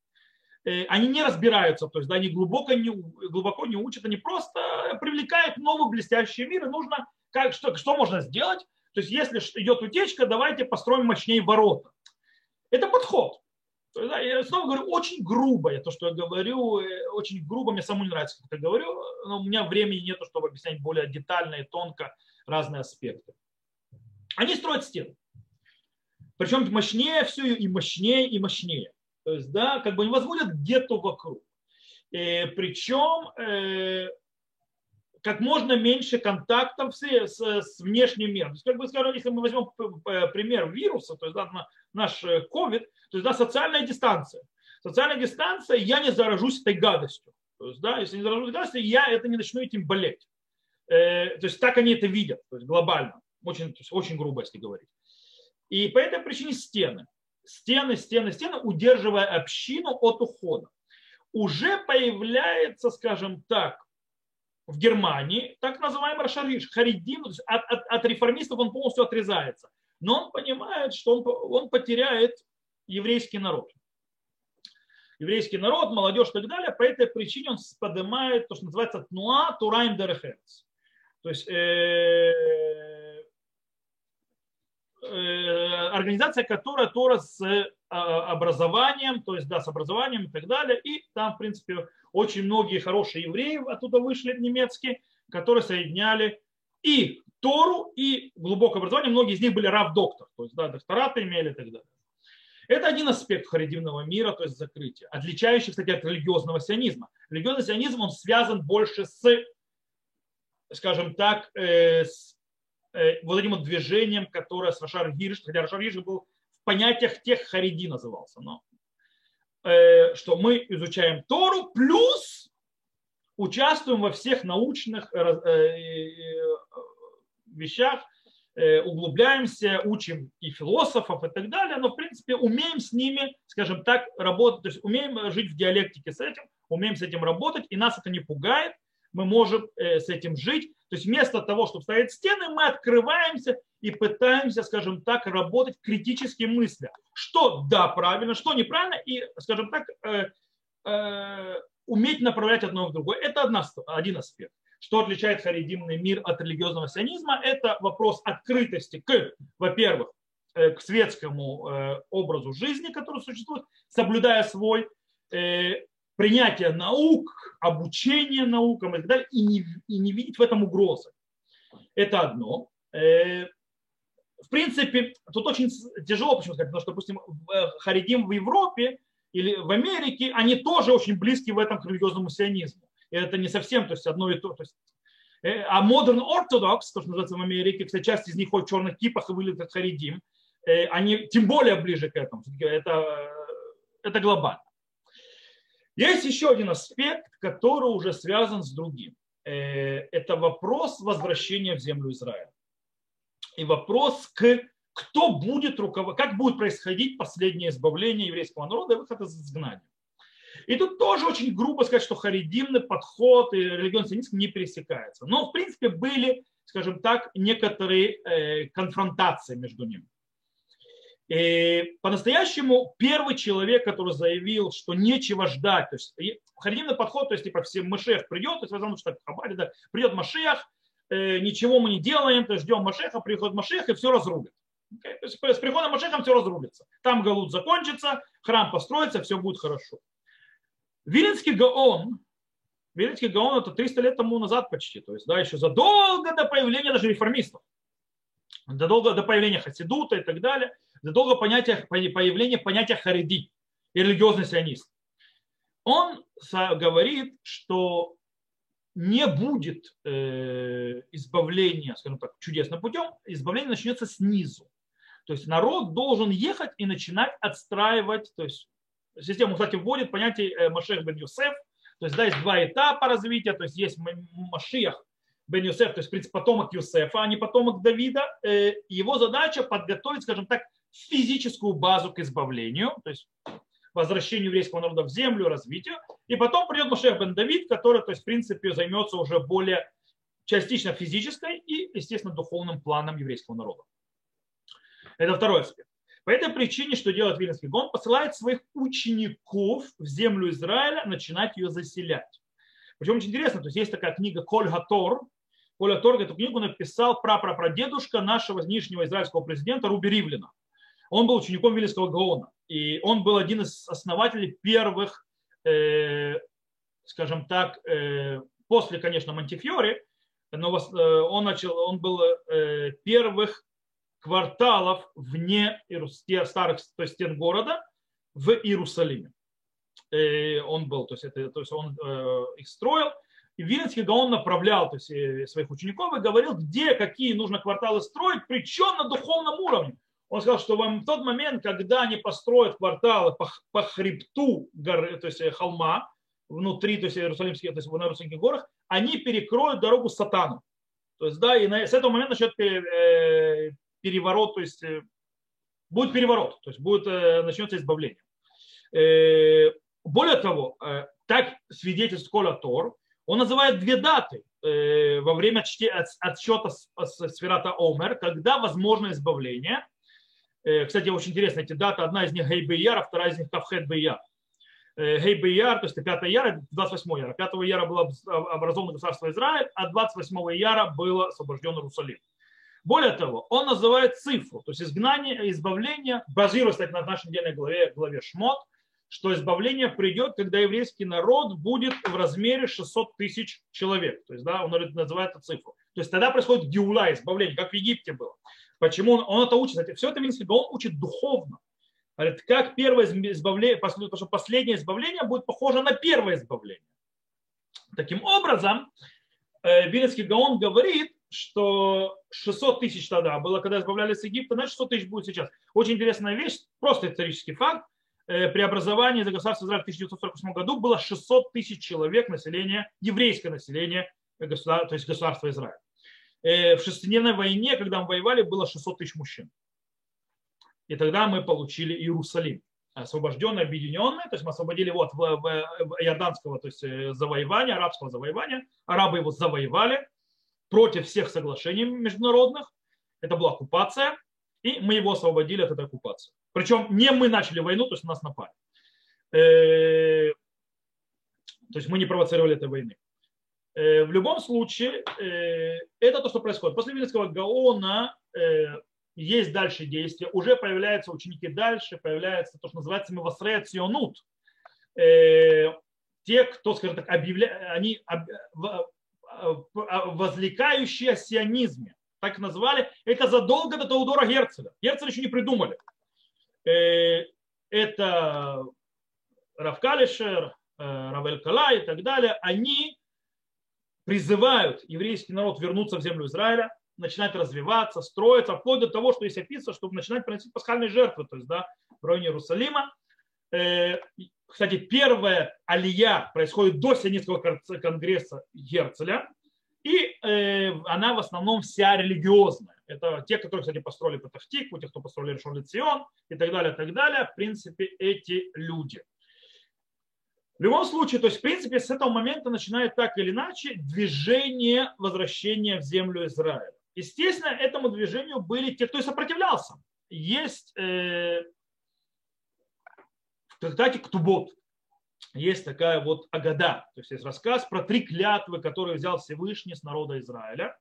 Э, они не разбираются, то есть да, они глубоко не, глубоко не учат, они просто привлекают новый блестящий мир, и нужно, как, что, что можно сделать? То есть если идет утечка, давайте построим мощнее ворота. Это подход. Я снова говорю, очень грубо, я то, что я говорю, э, очень грубо, мне самому не нравится, как я говорю, но у меня времени нет, чтобы объяснять более детально и тонко разные аспекты. Они строят стены. Причем мощнее все и мощнее и мощнее. То есть, да, как бы они возводят где-то вокруг. И э, причем э, как можно меньше контактов с, с, с внешним миром. То есть, как бы скажем, если мы возьмем пример вируса, то есть да, наш COVID, то есть да, социальная дистанция. Социальная дистанция, я не заражусь этой гадостью. То есть, да, если не заражусь этой гадостью, я это не начну этим болеть. Э, то есть так они это видят, то есть глобально. Очень, то есть, очень грубо, если говорить. И по этой причине стены. Стены, стены, стены, удерживая общину от ухода. Уже появляется, скажем так, в Германии так называемый Рашариш, Харидим, от, от, от реформистов он полностью отрезается. Но он понимает, что он, он потеряет еврейский народ. Еврейский народ, молодежь и так далее. По этой причине он поднимает то, что называется Тнуа Турайм Дерехерц. То есть э, организация, которая Тора с э, образованием, то есть да, с образованием и так далее. И там, в принципе, очень многие хорошие евреи оттуда вышли немецкие, которые соединяли и Тору, и глубокое образование. Многие из них были рав-доктор, то есть да, доктораты имели и так далее. Это один аспект харидимного мира, то есть закрытие, отличающий, кстати, от религиозного сионизма. Религиозный сионизм, он связан больше с, скажем так, э, с э, вот этим вот движением, которое с Рашар Гирш, хотя Рашар Гирш был в понятиях тех хариди назывался, но э, что мы изучаем Тору, плюс участвуем во всех научных вещах, Э, углубляемся, учим и философов и так далее, но в принципе умеем с ними, скажем так, работать, то есть умеем жить в диалектике с этим, умеем с этим работать, и нас это не пугает, мы можем э, с этим жить. То есть вместо того, чтобы ставить стены, мы открываемся и пытаемся, скажем так, работать критически мысля. Что да, правильно, что неправильно, и, скажем так, э, уметь направлять одно в другое. Это одна, один аспект. что отличает харидимный мир от религиозного сионизма, это вопрос открытости к, во-первых, э, к светскому э, образу жизни, который существует, соблюдая свой, э, принятие наук, обучение наукам и так далее, и не, и не видеть в этом угрозы. Это одно. В принципе, тут очень тяжело почему сказать, потому что, допустим, Харидим в Европе или в Америке, они тоже очень близки в этом к религиозному сионизму. И это не совсем то есть одно и то. то есть, э, а Modern Orthodox, то, что называется в Америке, кстати, часть из них ходит в черных кипах и выглядит как Харидим, э, они тем более ближе к этому. Это, это глобально. Есть еще один аспект, который уже связан с другим. Э, это вопрос возвращения в землю Израиля. И вопрос к кто будет руководить, как будет происходить последнее избавление еврейского народа и выход из изгнания. И тут тоже очень грубо сказать, что харидимный подход и религиозный сионизм не пересекаются. Но, в принципе, были, скажем так, некоторые э, конфронтации между ними. И по-настоящему первый человек, который заявил, что нечего ждать, то есть харидимный подход, то есть типа все Машех придет, то есть возможно, что Хабаре, да, придет Машех, э, ничего мы не делаем, то есть ждем Машеха, приходит Машех и все разрубит. Okay? То есть с приходом Машеха все разрубится. Там Галут закончится, храм построится, все будет хорошо. Вилинский Гаон, Вилинский Гаон это 300 лет тому назад почти, то есть да, еще задолго до появления даже реформистов, задолго до появления Хасидута и так далее, задолго понятия, появления понятия хариди и религиозный сионист. Он говорит, что не будет э, избавления, скажем так, чудесным путем, избавление начнется снизу. То есть народ должен ехать и начинать отстраивать, то есть систему, кстати, вводит понятие э, Машех бен Юсеф, то есть да, есть два этапа развития, то есть есть Машиах бен Юсеф, то есть, в принципе, потомок Юсефа, а не потомок Давида. Э, его задача подготовить, скажем так, физическую базу к избавлению, то есть возвращению еврейского народа в землю, развитию. И потом придет Машех бен Давид, который, то есть, в принципе, займется уже более частично физической и, естественно, духовным планом еврейского народа. Это второй аспект. По этой причине, что делает Вильнинский Гон, посылает своих учеников в землю Израиля начинать ее заселять. Причем очень интересно, то есть есть такая книга Коль Гатор. Коль Гатор эту книгу написал прапрапрадедушка нашего нынешнего израильского президента Руби Ривлина. Он был учеником Вильнинского Гаона. И он был один из основателей первых, э, скажем так, э, после, конечно, Монтифьори, но э, он, начал, он был э, первых кварталов вне старых то есть стен города в Иерусалиме. И он был, то есть, это, то есть он э, их строил. И Вильнинский Гаон направлял то есть, э, своих учеников и говорил, где какие нужно кварталы строить, причем на духовном уровне. Он сказал, что в тот момент, когда они построят кварталы по, по хребту горы, то есть э, холма, внутри, то есть Иерусалимских, то есть на Иерусалимских горах, они перекроют дорогу сатану. То есть, да, и на, с этого момента начнет э, переворот, то есть э, будет переворот, то есть будет, начнется избавление. Более того, так свидетельствует Коля Тор, он называет две даты во время отсчета Сферата Омер, когда возможно избавление. Кстати, очень интересно, эти даты, одна из них Гейбейяр, а вторая из них Кавхет Бейяр. Гейбейяр, то есть 5 яра, 28 яра. 5 яра было образовано государство Израиль, а 28 яра было освобожден Иерусалим. Более того, он называет цифру, то есть изгнание, избавление, базируясь на нашей недельной главе, главе Шмот, что избавление придет, когда еврейский народ будет в размере 600 тысяч человек. То есть, да, он называет эту цифру. То есть тогда происходит геула, избавление, как в Египте было. Почему он, он это учит? Все это Минский он учит духовно. Говорит, как первое избавление, потому что последнее избавление будет похоже на первое избавление. Таким образом, э, Вилинский Гаон говорит, что 600 тысяч тогда было, когда избавлялись из Египта, значит 600 тысяч будет сейчас. Очень интересная вещь, просто исторический факт. Э, при образовании за государства Израиля в 1948 году было 600 тысяч человек населения, еврейское население, то есть государства Израиля. Э, в шестидневной войне, когда мы воевали, было 600 тысяч мужчин. И тогда мы получили Иерусалим освобожденный, объединенный, то есть мы освободили его от иорданского то есть э, завоевания, арабского завоевания, арабы его завоевали, против всех соглашений международных. Это была оккупация, и мы его освободили от этой оккупации. Причем не мы начали войну, то есть нас напали. Э, то есть мы не провоцировали этой войны. В любом случае, это то, что происходит. После Вильнинского Гаона есть дальше действия, уже появляются ученики дальше, появляется то, что называется Мивасрея Ционут. Те, кто, скажем так, объявляют, они возликающие о сионизме так назвали, это задолго до Теодора Герцеля. Герцеля еще не придумали. Э, это Равкалишер, э, Равель Кала и так далее. Они призывают еврейский народ вернуться в землю Израиля, начинать развиваться, строиться, вплоть до того, что есть описано, чтобы начинать приносить пасхальные жертвы, то есть да, в районе Иерусалима. Э, кстати, первая алия происходит до Сионистского конгресса Герцеля, и э, она в основном вся религиозная. Это те, которые, кстати, построили Патахтику, те, кто построили Решон и так далее, так далее. В принципе, эти люди. В любом случае, то есть, в принципе, с этого момента начинает так или иначе движение возвращения в землю Израиля. Естественно, этому движению были те, кто и сопротивлялся. Есть э, в трактате Ктубот, есть такая вот Агада, то есть есть рассказ про три клятвы, которые взял Всевышний с народа Израиля.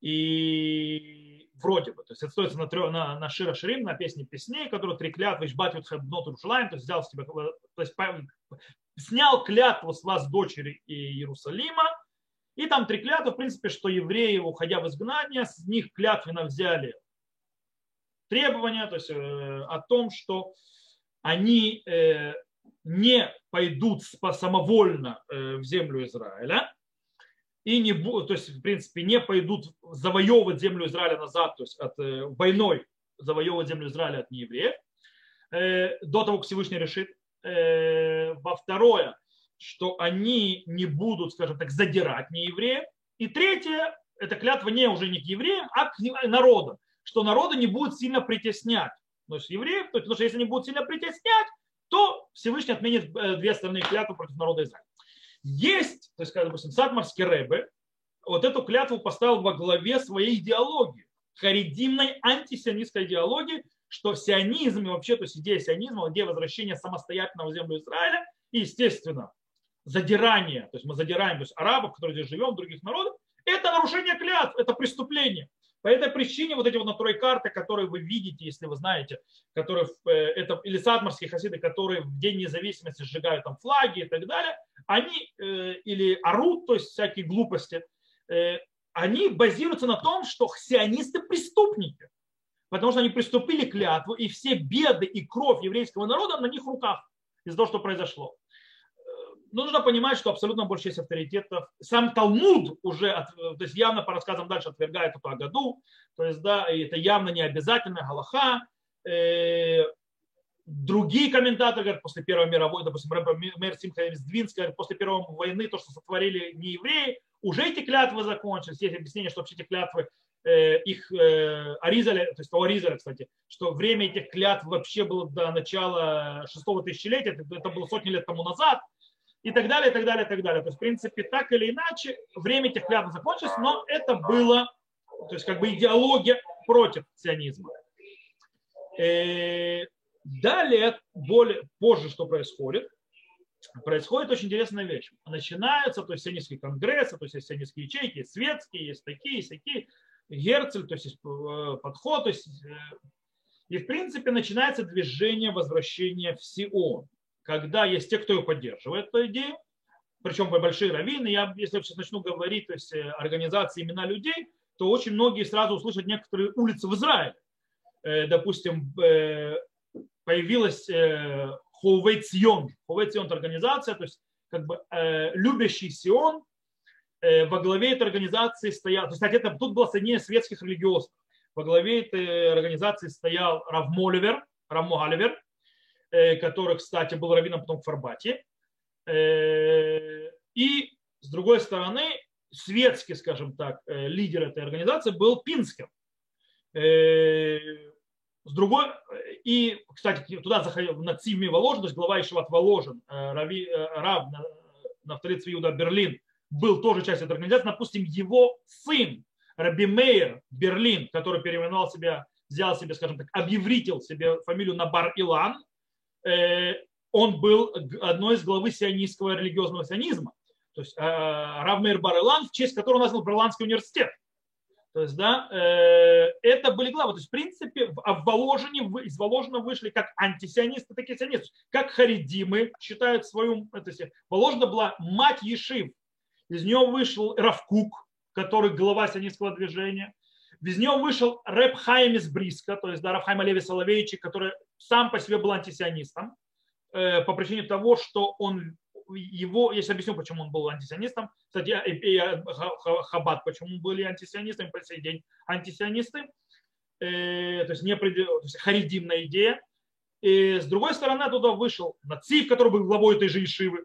И вроде бы, то есть это стоится на, трё, на, на Шира Ширим, на песне песней, которые три клятвы, Ишбат Юдхабнот Рушалайм, то есть взял с тебя, то есть снял клятву с вас дочери Иерусалима, и там три клятвы, в принципе, что евреи, уходя в изгнание, с них клятвенно взяли требования, то есть э, о том, что они э, не пойдут самовольно э, в землю Израиля, и не будут, то есть, в принципе, не пойдут завоевывать землю Израиля назад, то есть от э, войной завоевывать землю Израиля от неевреев, э, до того, как Всевышний решит. Во второе, что они не будут, скажем так, задирать неевреев. И третье, это клятва не уже не к евреям, а к народам, что народы не будут сильно притеснять. То есть евреев, потому что если они будут сильно притеснять, то Всевышний отменит э, две остальные клятвы против народа Израиля. Есть, то есть, допустим, Садмарский Рэбе вот эту клятву поставил во главе своей идеологии, харидимной антисионистской идеологии, что сионизм и вообще, то есть идея сионизма, идея возвращения самостоятельного в землю Израиля и, естественно, задирание, то есть мы задираем то есть арабов, которые здесь живем, других народов, это нарушение клятв, это преступление. По этой причине вот эти вот натурой карты, которые вы видите, если вы знаете, которые, э, это или садмарские хасиды, которые в День независимости сжигают там флаги и так далее, они э, или орут, то есть всякие глупости, э, они базируются на том, что сионисты преступники, потому что они приступили к клятву, и все беды и кровь еврейского народа на них руках из-за того, что произошло нужно понимать, что абсолютно большая часть авторитетов, сам Талмуд уже, то есть явно по рассказам дальше отвергает эту Агаду, то есть, да, и это явно не обязательно Галаха. Э, другие комментаторы говорят, после Первой мировой, допустим, мэр Симха Двинский говорит, после Первой войны то, что сотворили не евреи, уже эти клятвы закончились. Есть объяснение, что вообще эти клятвы э, их э, Аризаля, то есть у Аризаля, кстати, что время этих клятв вообще было до начала шестого тысячелетия, это было сотни лет тому назад, и так далее, и так далее, и так далее. То есть, в принципе, так или иначе, время этих клятв закончилось, но это было, то есть, как бы идеология против сионизма. И э, далее, более, позже, что происходит, происходит очень интересная вещь. Начинаются, то есть, сионистские конгрессы, то есть, есть сионистские ячейки, есть светские, есть такие, есть такие, Герцель, то есть, есть э, подход, то есть, э, и, в принципе, начинается движение возвращения в Сион когда есть те, кто ее поддерживает, эту идею, причем большие раввины, я, если я сейчас начну говорить, то есть э, организации, имена людей, то очень многие сразу услышат некоторые улицы в Израиле. Э, допустим, э, появилась Хоувей Цион. Хоувей Цион – это организация, то есть как бы любящий Сион, во главе этой организации стоял, то есть, кстати, это, тут было соединение светских религиозных. Во главе этой организации стоял Рав Моливер, Рав Могаливер, Э, который, кстати, был раввином потом в Фарбате. Э, и, с другой стороны, светский, скажем так, э, лидер этой организации был Пинским. С другой, и, кстати, туда заходил Нацив Воложен, то есть глава Ишеват Воложен, Рави, Рав Нафталит Иуда Берлин, был тоже частью этой организации. Допустим, его сын Раби Мейер Берлин, который переименовал себя, взял себе, скажем так, объевритил себе фамилию Набар Илан, Э, он был одной из главы сионистского религиозного сионизма. то есть э, Рав Мейр Барелан, в честь которого назвал Барландский университет. То есть, да, э, это были главы. То есть, в принципе, в, в Воложине, из Воложина вышли как антисионисты, так и сионисты. Как харидимы считают свою... Это, Воложина была мать Ешив. Из нее вышел Равкук, который глава сионистского движения. Из него вышел Рэп Хайм из Бриска, то есть да, Рафхайм Алеви Соловейчик, который сам по себе был антисионистом э, по причине того, что он его, я сейчас объясню, почему он был антисионистом. Кстати, и, Хаббат, почему были антисионистами по сей день антисионисты. Э, то есть, не, то есть харидимная идея. И с другой стороны, туда вышел Нацив, который был главой этой же Ишивы,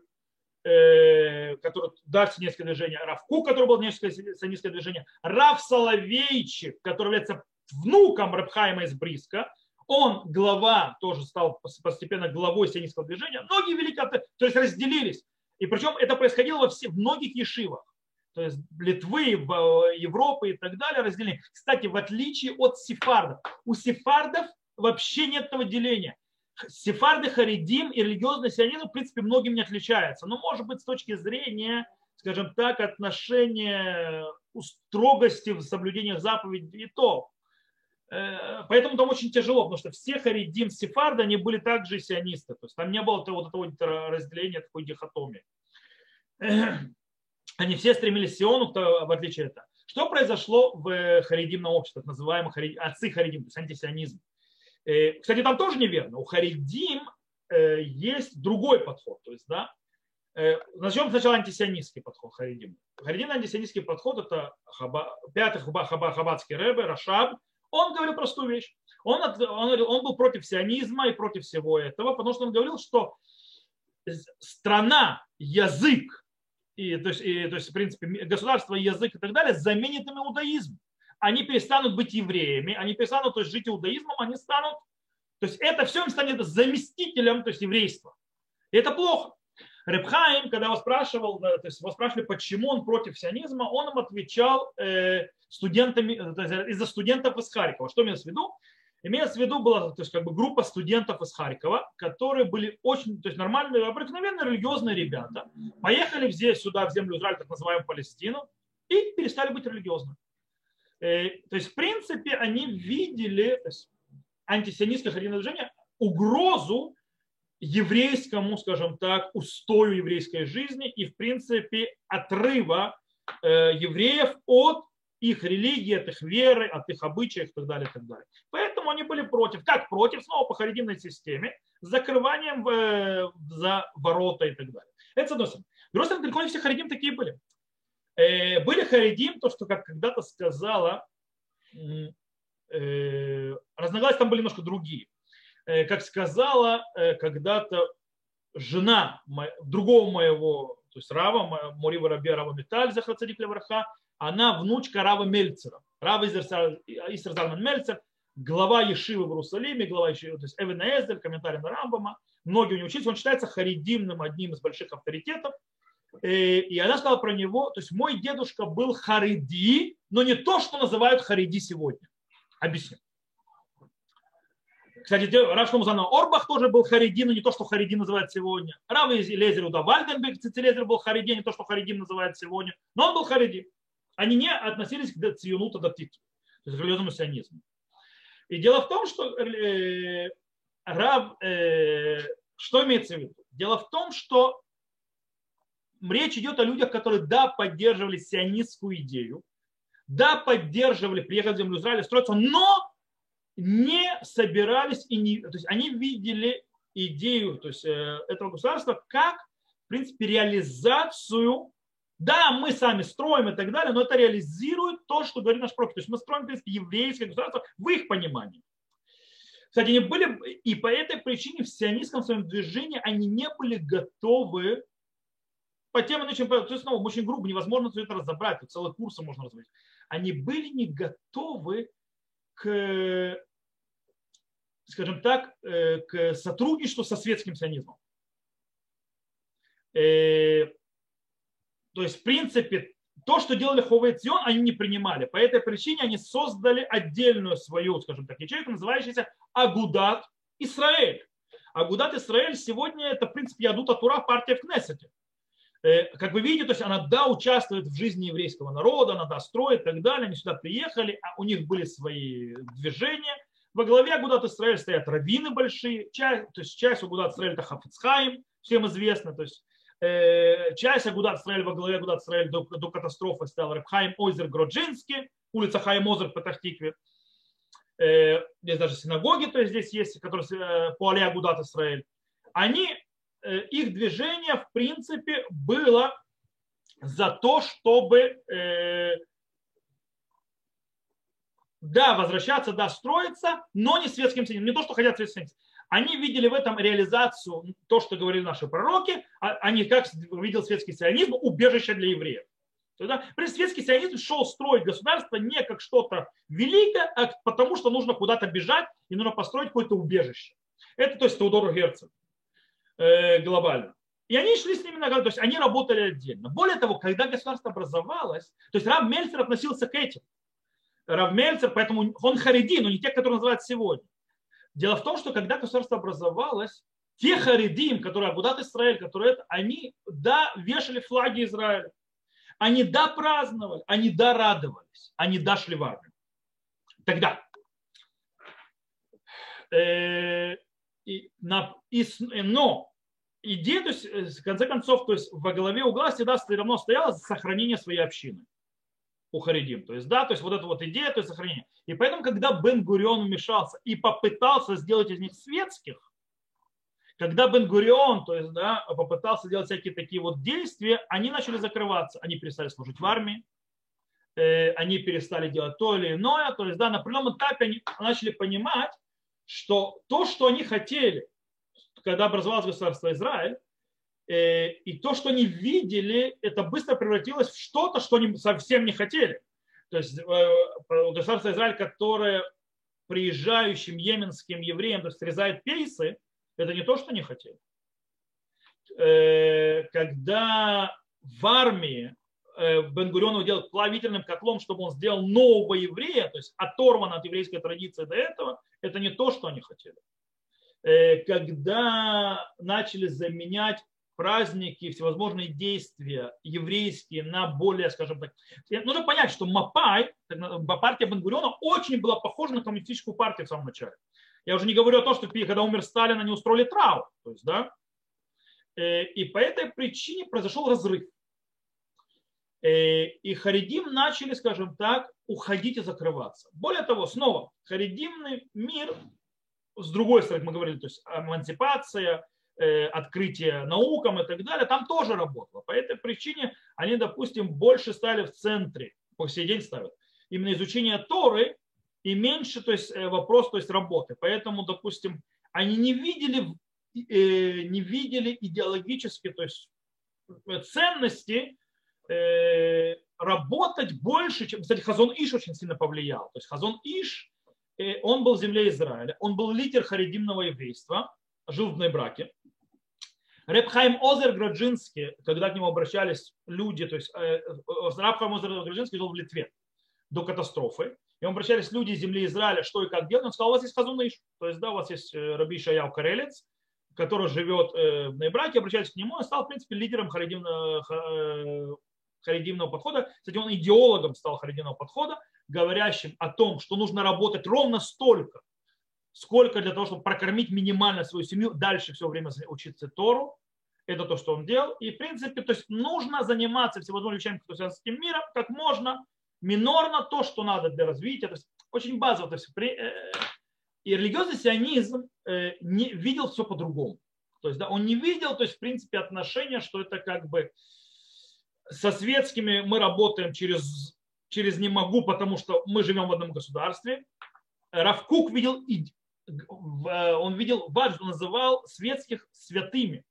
который дал сионистское движение, Равку, который был сионистское движение, Рав Соловейчик, который является внуком Рабхайма из Бриска, он, глава, тоже стал постепенно главой сионистского движения. Многие великаты, то есть разделились. И причем это происходило во всех, в многих ешивах. То есть Литвы, Европы и так далее разделили. Кстати, в отличие от сефардов. У сефардов вообще нет этого деления. Сефарды, харидим и религиозный сионизм, в принципе, многим не отличаются. Но, может быть, с точки зрения, скажем так, отношения строгости в соблюдениях заповедей и то Э, поэтому там очень тяжело, потому что все харидим сефарды, они были также сионисты. То есть там не было вот этого разделения, такой дихотомии. Они все стремились к Сиону, в отличие от этого. Что произошло в харидимном обществе, так называемый харидим, отцы харидим, то есть антисионизм? Э, кстати, там тоже неверно. У харидим э, есть другой подход. То есть, да, Начнем сначала антисионистский подход харидим. Харидим антисионистский подход это хаба, пятый хаба, хаба, хабатский рэбе, Рашаб, он говорил простую вещь. Он, он, он был против сионизма и против всего этого, потому что он говорил, что страна, язык, и, то, есть, и, то есть, в принципе, государство, язык и так далее заменит им иудаизм. Они перестанут быть евреями, они перестанут то есть, жить иудаизмом, они станут... То есть это все им станет заместителем то есть, еврейства. И это плохо. Репхайм, когда его спрашивал, то есть его спрашивали, почему он против сионизма, он им отвечал э, студентами, э, из-за студентов из Харькова. Что имеется в виду? Имеется в виду была то есть, как бы группа студентов из Харькова, которые были очень то есть, нормальные, обыкновенные религиозные ребята. Поехали здесь, сюда, в землю Израиля, так называемую Палестину, и перестали быть религиозными. Э, то есть, в принципе, они видели антисионистское харидимное движение угрозу еврейскому, скажем так, устою еврейской жизни и, в принципе, отрыва э, евреев от их религии, от их веры, от их обычаев и так далее, и так далее. Поэтому они были против. Как против? Снова по харидимной системе, с закрыванием э, за ворота и так далее. Это с одной стороны. С другой стороны, далеко не все харидим такие были. Э, были харидим, то, что, как когда-то сказала, э, разногласия там были немножко другие. Э, как сказала когда-то жена другого моего, то есть Рава, Морива Раби Рава Металь, Захарцадик Левраха, она внучка Рава Мельцера. Рава Исерзалман Мельцер, глава Ешивы в Иерусалиме, глава Ешивы, то есть Эвен Эзель, комментарий на Рамбама. Многие у него учились, он считается харидимным, одним из больших авторитетов. Э, и она сказала про него, то есть мой дедушка был хариди, но не то, что называют хариди сегодня. Объясню. Кстати, Рав Шломзана Орбах тоже был харидин, но не то, что харидин называют сегодня. Рав Лезер Уда Вальденберг, Цицелезер был харидин, не то, что харидин называют сегодня. Но он был харидин. Они не относились к ционуту датиту, то есть к религиозному сионизму. И дело в том, что э, Рав, э, что имеется в виду? Дело в том, что речь идет о людях, которые, да, поддерживали сионистскую идею, да, поддерживали, приехать в землю Израиля, строиться, но не собирались и не, то есть они видели идею то есть, э, этого государства как, в принципе, реализацию. Да, мы сами строим и так далее, но это реализирует то, что говорит наш пророк. То есть мы строим, в принципе, еврейское государство в их понимании. Кстати, они были, и по этой причине в сионистском своем движении они не были готовы по тем иным, то есть, ну, очень грубо, невозможно все это разобрать, целый курсы можно разобрать. Они были не готовы к скажем так, э, к сотрудничеству со светским сионизмом. Э, то есть, в принципе, то, что делали Ховей Цион, они не принимали. По этой причине они создали отдельную свою, скажем так, ячейку, называющуюся Агудат Израиль. Агудат Израиль сегодня это, в принципе, Ядута Тура партия в Кнессете. Э, как вы видите, то есть она, да, участвует в жизни еврейского народа, она, да, строит и так далее. Они сюда приехали, а у них были свои движения. Во главе Агудат Исраэль стоят раввины большие, часть, то есть часть Агудат Исраэль это Хафицхайм, всем известно, то есть э, часть Агудат Исраэль во главе Агудат Исраэль до, до катастрофы стоял Рабхайм Озер Гроджинский, улица Хайм Озер Патахтикве. Э, здесь даже синагоги, то есть здесь есть, которые э, по Али Агудат Исраэль. Они их движение, в принципе, было за то, чтобы э, да, возвращаться, да, строиться, но не светским сионизмом. Не то, что хотят светским сионизмом. Они видели в этом реализацию, то, что говорили наши пророки, а они как видел светский сионизм, убежище для евреев. Тогда, принципе, светский сионизм шел строить государство не как что-то великое, а потому что нужно куда-то бежать и нужно построить какое-то убежище. Это то есть Теодор Герцог. Э, глобально. И они шли с ними ногами, то есть они работали отдельно. Более того, когда государство образовалось, то есть Рав Мельцер относился к этим. Рав Мельцер, поэтому он хариди, но не те, которые называют сегодня. Дело в том, что когда государство образовалось, те харидим, которые Абудат Израиль, которые это, они, да, вешали флаги Израиля. Они, да, праздновали, они, да, радовались, они, да, шли в армию. Тогда. Э, и, на, и, но идея, то есть, э, в конце концов, то есть во главе угла всегда все равно стояло сохранение своей общины у Харидим. То есть, да, то есть вот эта вот идея, то есть сохранение. И поэтому, когда Бен Гурион вмешался и попытался сделать из них светских, когда Бен Гурион, то есть, да, попытался делать всякие такие вот действия, они начали закрываться. Они перестали служить в армии, э, они перестали делать то или иное. То есть, да, на определенном этапе они начали понимать, что то, что они хотели, когда образовалось государство Израиль, э, и то, что они видели, это быстро превратилось в что-то, что они совсем не хотели. То есть э, государство Израиль, которое приезжающим йеменским евреям то есть, срезает пейсы, это не то, что они хотели. Э, когда в армии Бенгуриону делать плавительным котлом, чтобы он сделал нового еврея, то есть оторван от еврейской традиции до этого, это не то, что они хотели. Э, когда начали заменять праздники, всевозможные действия еврейские на более, скажем так, нужно понять, что Мапай, партия Бенгуриона, очень была похожа на коммунистическую партию в самом начале. Я уже не говорю о том, что когда умер Сталин, они устроили траур. То есть, да? Э, и по этой причине произошел разрыв. Э, и харидим начали, скажем так, уходить и закрываться. Более того, снова, харидимный мир, с другой стороны, мы говорили, то есть эмансипация, э, открытие наукам и так далее, там тоже работало. По этой причине они, допустим, больше стали в центре, по сей день ставят, именно изучение Торы и меньше то есть, э, вопрос то есть, работы. Поэтому, допустим, они не видели, не видели идеологически то есть, ценности Э, работать больше, чем, кстати, Хазон Иш очень сильно повлиял. То есть Хазон Иш, э, он был в земле Израиля, он был лидер харидимного еврейства, жил в браке. Репхайм Озер Граджинский, когда к нему обращались люди, то есть э, Рабхайм Озер Граджинский жил в Литве до катастрофы, и он обращались люди из земли Израиля, что и как делать, он сказал, у вас есть Хазон Иш, то есть да, у вас есть Раби Шаяв Карелец, который живет в Нейбраке, обращались к нему, он стал, в принципе, лидером харидимного харидимного подхода. Кстати, он идеологом стал харидимного подхода, говорящим о том, что нужно работать ровно столько, сколько для того, чтобы прокормить минимально свою семью, дальше все время учиться Тору. Это то, что он делал. И, в принципе, то есть нужно заниматься всевозможными вещами, которые связаны с этим миром, как можно, минорно то, что надо для развития. То есть очень базово. То есть, при, э, и религиозный сионизм э, не видел все по-другому. То есть, да, он не видел, то есть, в принципе, отношения, что это как бы со светскими мы работаем через, через не могу, потому что мы живем в одном государстве. Равкук видел, он видел важно, называл светских святыми.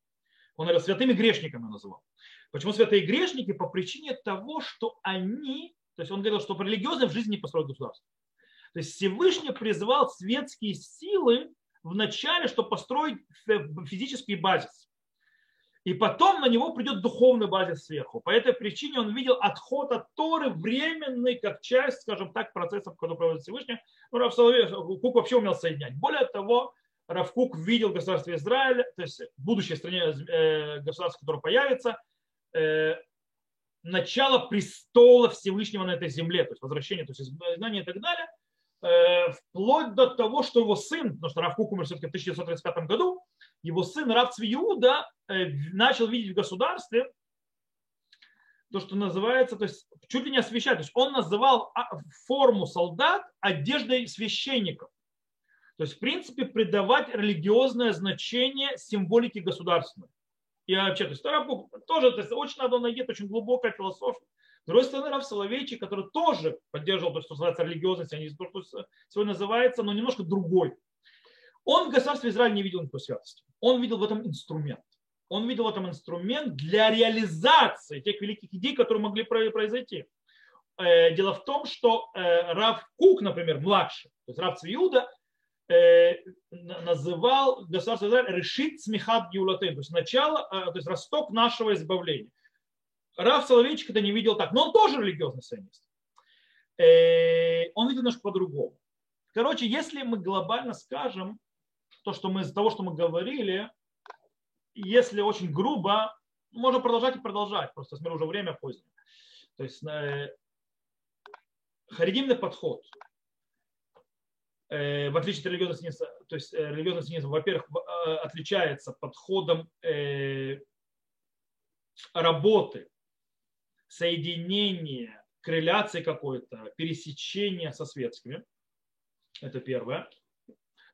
Он говорил, святыми грешниками называл. Почему святые грешники? По причине того, что они, то есть он говорил, что религиозно в жизни не построят государство. То есть Всевышний призвал светские силы в начале, чтобы построить физический базис. И потом на него придет духовный базис сверху. По этой причине он видел отход от Торы временный, как часть, скажем так, процессов, которые проводит Всевышний. Ну, Равкук вообще умел соединять. Более того, Равкук видел государство Израиля, то есть будущее стране, э, государство, которое появится, э, начало престола Всевышнего на этой земле, то есть возвращение, то есть изгнание и так далее, вплоть до того, что его сын, потому что Рав Кук умер все-таки в 1935 году, его сын Рав Цвиуда э, начал видеть в государстве то, что называется, то есть чуть ли не освещать. То есть он называл а, форму солдат одеждой священников. То есть, в принципе, придавать религиозное значение символике государственной. И вообще, то есть Тарабук тоже, то есть очень надо найти, очень глубокая философия. Другой стороны, Раф Соловейчик, который тоже поддерживал то, что называется религиозность, а не то, что сегодня называется, но немножко другой. Он в государстве Израиля не видел никакой святости. Он видел в этом инструмент он видел в этом инструмент для реализации тех великих идей, которые могли произойти. Э, дело в том, что э, Рав Кук, например, младший, то есть Рав Цвиуда, э, называл государство Израиль решит смехат геулатын, то есть начало, то есть росток нашего избавления. Рав Соловейчик это не видел так, но он тоже религиозный сионист. Он видел немножко по-другому. Короче, если мы глобально скажем то, что мы из того, что мы говорили, если очень грубо, можно продолжать и продолжать, просто смотрю, уже время позднее. То есть э, харидимный подход, э, в отличие от религиозного синизма, то есть э, религиозный синизм, во-первых, э, отличается подходом э, работы, соединения, корреляции какой-то, пересечения со светскими. Это первое.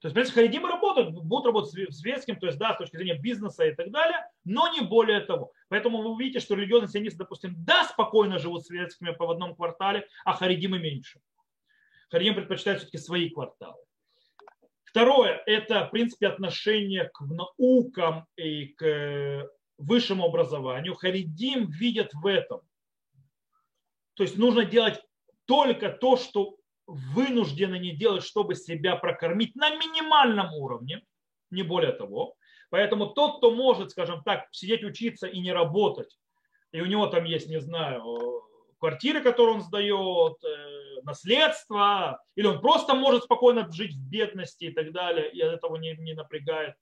То есть, в принципе, харидимы работают, будут работать с светским, то есть, да, с точки зрения бизнеса и так далее, но не более того. Поэтому вы увидите, что религиозные сионисты, допустим, да, спокойно живут светскими по одном квартале, а харидимы меньше. Харидимы предпочитают все-таки свои кварталы. Второе – это, в принципе, отношение к наукам и к высшему образованию. Харидим видят в этом. То есть нужно делать только то, что вынуждены не делать, чтобы себя прокормить на минимальном уровне, не более того. Поэтому тот, кто может, скажем так, сидеть учиться и не работать, и у него там есть, не знаю, квартиры, которые он сдает, э, наследство, или он просто может спокойно жить в бедности и так далее, и от этого не, не напрягает,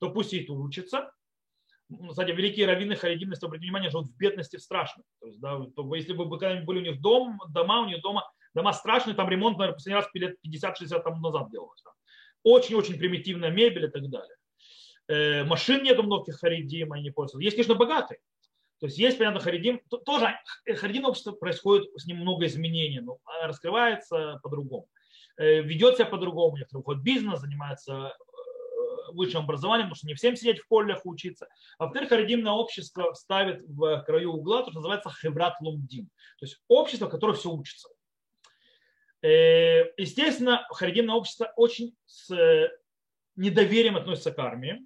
то пусть и учится. Кстати, великие раввины харидимы, если обратите внимание, живут в бедности в страшном. То есть, да, если бы когда-нибудь были у них дом, дома, у них дома Дома страшные, там ремонт, наверное, последний раз лет 50-60 там назад делался. Очень-очень примитивная мебель и так далее. Э, машин нету многих харидим, они не пользуются. Есть, конечно, богатые. То есть есть, понятно, харидим. Тоже харидимное общество происходит с ним много изменений, но раскрывается по-другому. Э, ведет себя по-другому, некоторые уходят бизнес, занимаются э, высшим образованием, потому что не всем сидеть в полях учиться. Во-вторых, харидимное общество ставит в краю угла то, что называется хеврат лумдим. То есть общество, которое все учится. Э, естественно, харидимное общество очень с э, недоверием относится к армии,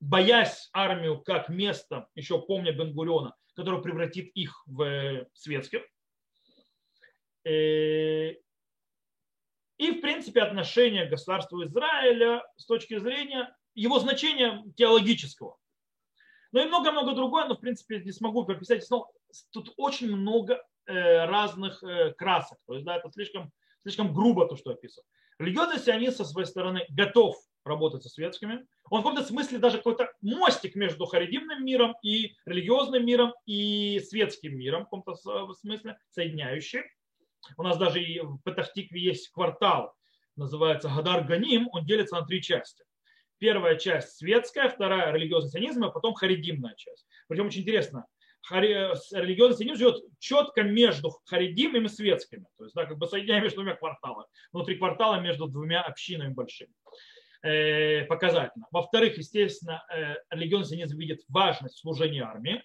боясь армию как место, еще помня Бенгуриона, которое превратит их в э, светских. В принципе, отношение к государству Израиля с точки зрения его значения теологического. Ну и много-много другое, но, в принципе, не смогу прописать. Но тут очень много Э, разных э, красок. То есть, да, это слишком, слишком грубо то, что описано. Религиозный сионист со своей стороны готов работать со светскими. Он в каком-то смысле даже какой-то мостик между харидимным миром и религиозным миром и светским миром, в каком-то смысле соединяющий. У нас даже и в Петахтикве есть квартал, называется Гадар Ганим, он делится на три части. Первая часть светская, вторая религиозный сионизм, а потом харидимная часть. Причем очень интересно, религиозный сионизм живет четко между харидим и светскими. То есть, да, как бы соединяя между двумя кварталами. Внутри квартала между двумя общинами большими. Э, показательно. Во-вторых, естественно, э, религиозный сионизм видит важность служения армии.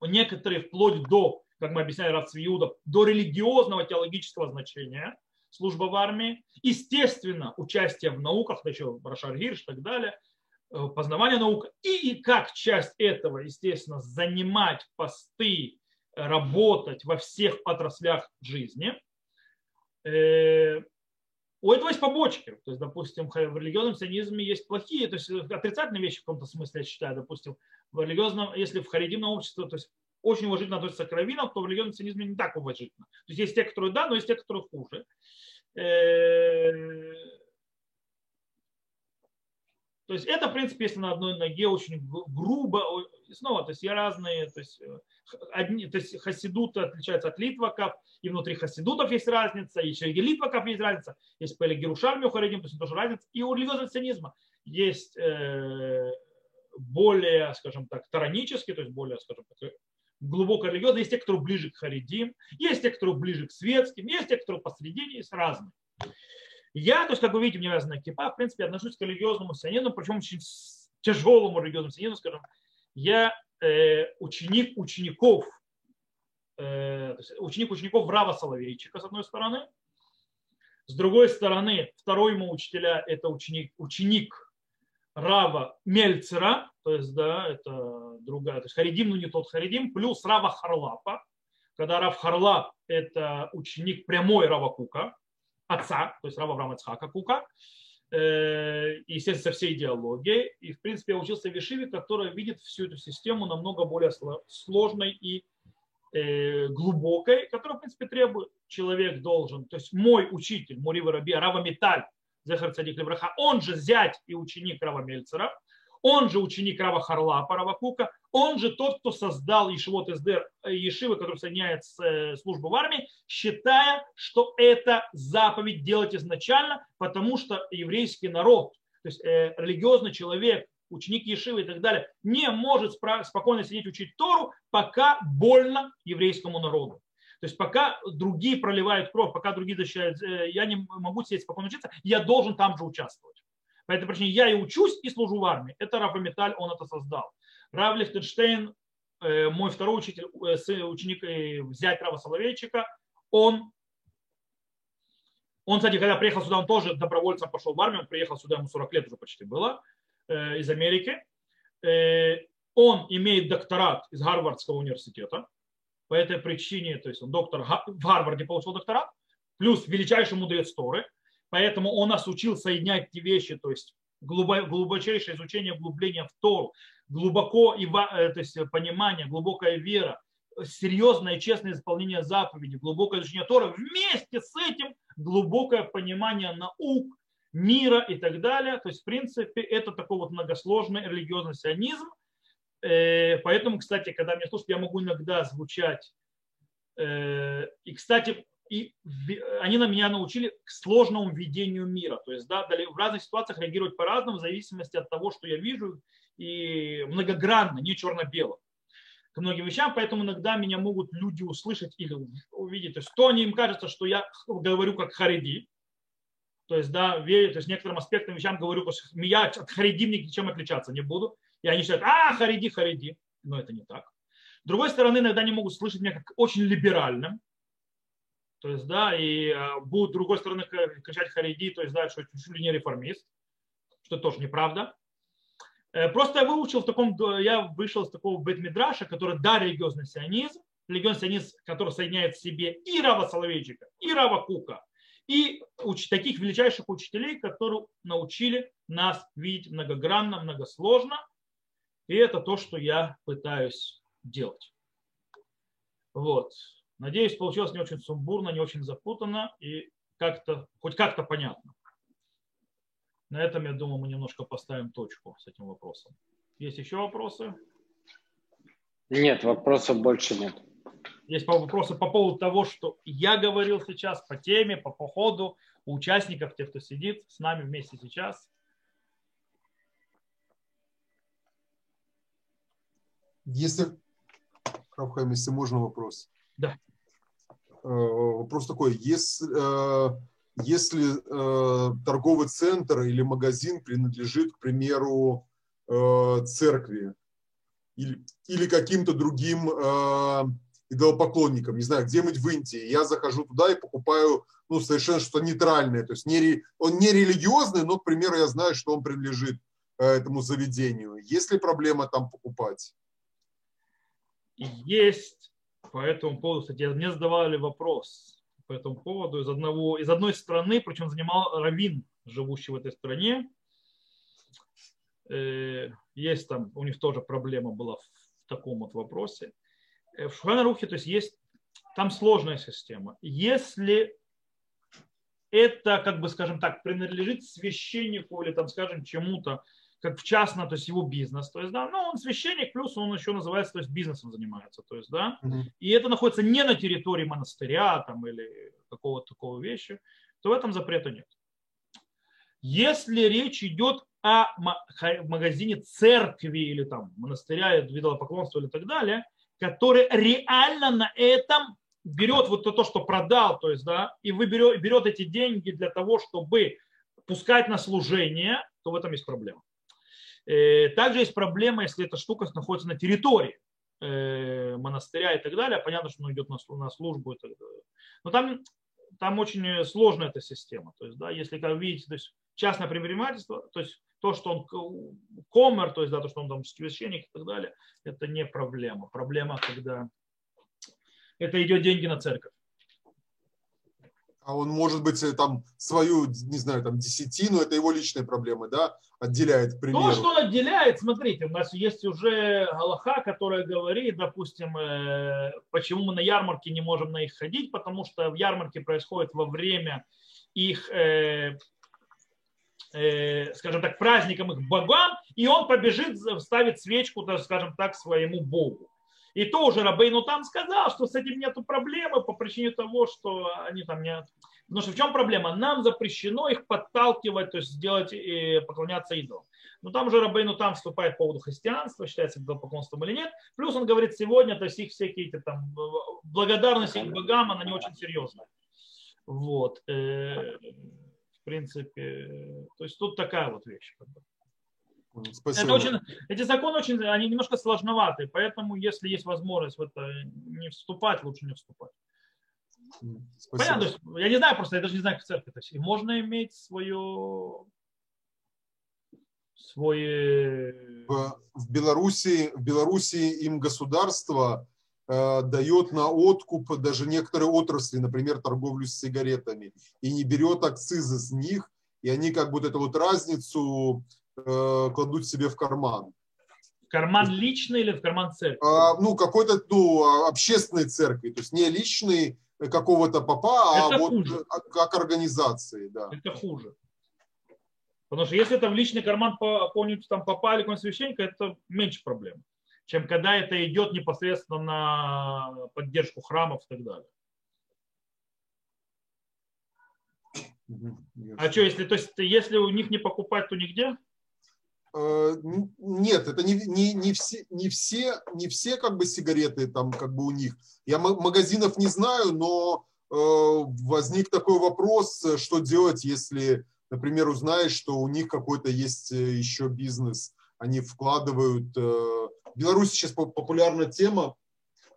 Некоторые вплоть до, как мы объясняли Равцвиуда, до религиозного теологического значения служба в армии. Естественно, участие в науках, да еще Рашар Гирш и так далее – Э, познавания наук, и как часть этого, естественно, занимать посты, работать во всех отраслях жизни. Э, у этого есть побочки. То есть, допустим, в религиозном сионизме есть плохие, то есть отрицательные вещи в каком-то смысле, я считаю. Допустим, в религиозном, если в харидимном обществе, то есть очень уважительно относятся к раввинам, то в религиозном сионизме не так уважительно. То есть есть те, которые да, но есть те, которые хуже. Э, то есть это, в принципе, если на одной ноге очень грубо, И снова, то есть я разные, то есть, э, одни, то есть хасидуты отличаются от литваков, и внутри хасидутов есть разница, и среди литваков есть разница, есть Пеле Герушарми у Харидим, то есть тоже разница, и у религиозного сионизма есть э, более, скажем так, таранический, то есть более, скажем так, глубоко религиозный, есть те, кто ближе к харидим, есть те, кто ближе к светским, есть те, кто посредине, есть разные. Я, то есть, как вы видите, мне разная кипа, в принципе, отношусь к религиозному сионизму, причем очень тяжелому религиозному сионизму, скажем, я э, ученик учеников, э, ученик учеников Рава Соловейчика, с одной стороны, с другой стороны, второй ему учителя – это ученик, ученик Рава Мельцера, то есть, да, это другая, то есть Харидим, но не тот Харидим, плюс Рава Харлапа, когда Рав Харлап – это ученик прямой Рава Кука, отца, то есть Рава Авраама Цхака Кука, э, естественно, со всей идеологией. И, в принципе, я учился в Вишиве, которая видит всю эту систему намного более сложной и э, глубокой, которую, в принципе, требует человек должен. То есть мой учитель, Мурива Раби, Рава Металь, Захар Цадик Левраха, он же зять и ученик Рава Мельцера, он же ученик Рава Харлапа, Рава Кука, он же тот, кто создал Ешивот СДР, э, Ешивы, который соединяет э, службу в армии, считая, что это заповедь делать изначально, потому что еврейский народ, то есть э, религиозный человек, ученик Ешивы и так далее, не может спокойно сидеть учить Тору, пока больно еврейскому народу. То есть пока другие проливают кровь, пока другие защищают, я не могу сидеть спокойно учиться, я должен там же участвовать. По этой причине я и учусь, и служу в армии. Это Рафа Металь, он это создал. Рав Лихтенштейн, э, мой второй учитель, э, ученик э, взять Рава Соловейчика, он, он, кстати, когда приехал сюда, он тоже добровольцем пошел в армию, он приехал сюда, ему 40 лет уже почти было, из Америки. Он имеет докторат из Гарвардского университета, по этой причине, то есть он доктор в Гарварде получил докторат, плюс величайший мудрец Торы – Поэтому он нас учил соединять эти вещи, то есть глубочайшее изучение, углубление в Тору, глубоко и, э, то есть понимание, глубокая вера, серьезное и честное исполнение заповедей, глубокое изучение Тора, вместе с этим глубокое понимание наук, мира и так далее. То есть, в принципе, это такой вот многосложный религиозный сионизм. Э, поэтому, кстати, когда меня слушают, я могу иногда звучать. Э, и, кстати, и они на меня научили к сложному видению мира. То есть да, в разных ситуациях реагировать по-разному в зависимости от того, что я вижу, и многогранно, не черно-бело к многим вещам, поэтому иногда меня могут люди услышать или увидеть. То есть то они им кажется, что я говорю как хариди, то есть, да, верю, то есть некоторым аспектам вещам говорю, я от харидим ничем отличаться не буду. И они считают, а, хариди, хариди. Но это не так. С другой стороны, иногда они могут слышать меня как очень либеральным, то есть, да, и а, будут с другой стороны кричать хариди, то есть, да, что чуть ли не реформист, что тоже неправда. Э, просто я выучил в таком, я вышел из такого бетмидраша, который, да, религиозный сионизм, религиозный сионизм, который соединяет в себе и Рава Соловейчика, и Рава Кука, и таких величайших учителей, которые научили нас видеть многогранно, многосложно. И это то, что я пытаюсь делать. Вот. Надеюсь, получилось не очень сумбурно, не очень запутанно и как-то, хоть как-то понятно. На этом, я думаю, мы немножко поставим точку с этим вопросом. Есть еще вопросы? Нет, вопросов больше нет. Есть вопросы по поводу того, что я говорил сейчас, по теме, по походу, у участников, тех, кто сидит с нами вместе сейчас. Если, Равхайм, если можно вопрос. Да. Э, вопрос такой, если, э, если э, торговый центр или магазин принадлежит, к примеру, церкви или, или каким-то другим идолопоклонникам, не знаю, где-нибудь в Индии, я захожу туда и покупаю ну, совершенно что-то нейтральное, то есть не, он не религиозный, но, к примеру, я знаю, что он принадлежит этому заведению. Есть ли проблема там покупать? Есть по этому поводу, кстати, мне задавали вопрос по этому поводу из, одного, из одной страны, причем занимал равин, живущий в этой стране. Э, есть там, у них тоже проблема была в таком вот вопросе. Э, в Шуханарухе, то есть есть, там сложная система. Если это, как бы, скажем так, принадлежит священнику или, там, скажем, чему-то, как в частно, то есть его бизнес, то есть, да, ну, он священник, плюс он еще называется, то есть бизнесом занимается, то есть, да, mm-hmm. и это находится не на территории монастыря там или какого-то такого вещи, то в этом запрета нет. Если речь идет о магазине церкви или там монастыря, идолопоклонства или так далее, который реально на этом берет вот то, что продал, то есть, да, и вы берет, берет эти деньги для того, чтобы пускать на служение, то в этом есть проблема. Э, также есть проблема, если эта штука находится на территории э, монастыря и так далее. Понятно, что он идет на службу и так далее. Но там, там очень сложная эта система. То есть, да, если, как видите, то есть частное предпринимательство, то есть то, что он коммер, то есть да, то, что он там священник и так далее, это не проблема. Проблема, когда это идет деньги на церковь. А он, может быть, э, там свою, не знаю, там десятину, это его личные проблемы, да, отделяет, к примеру. То, что он отделяет, смотрите, у нас есть уже Аллаха, которая говорит, допустим, э, почему мы на ярмарке не можем на их ходить, потому что в ярмарке происходит во время их, э, скажем так, праздником их богам, и он побежит, ставит свечку, скажем так, своему богу. И тоже Рабейну там сказал, что с этим нету проблемы по причине того, что они там нет. Потому что в чем проблема? Нам запрещено их подталкивать, то есть сделать и поклоняться идолам. Но там же Рабейну там вступает по поводу христианства, считается это поклонством или нет. Плюс он говорит, сегодня, то есть их всякие эти там благодарность их богам, она не очень серьезная. Вот. Э, в принципе, то есть тут такая вот вещь. Спасибо. Это очень, эти законы очень, они немножко сложноваты, поэтому если есть возможность в это не вступать, лучше не вступать. Спасибо. Понятно, есть, я не знаю просто, я даже не знаю, как церковь. То есть можно иметь свое свой... Э, в, в, Беларуси, в Беларуси им государство э, дает на откуп даже некоторые отрасли, например, торговлю с сигаретами, и не берет акцизы с них, и они как будто эту вот разницу кладут себе в карман. В карман личный или в карман церкви? А, ну, какой-то ну, общественной церкви, то есть не личный какого-то папа, а вот хуже. как организации. Да. Это хуже. Потому что если это в личный карман какого-нибудь там попа или какого-нибудь священника, это меньше проблем, чем когда это идет непосредственно на поддержку храмов и так далее. А что, если, то есть, если у них не покупать, то нигде? Э, нет, это не, не, не, все, не, все, не все как бы сигареты там как бы у них. Я магазинов не знаю, но э, возник такой вопрос, что делать, если, например, узнаешь, что у них какой-то есть э, еще бизнес, они вкладывают. В Беларуси сейчас популярна тема,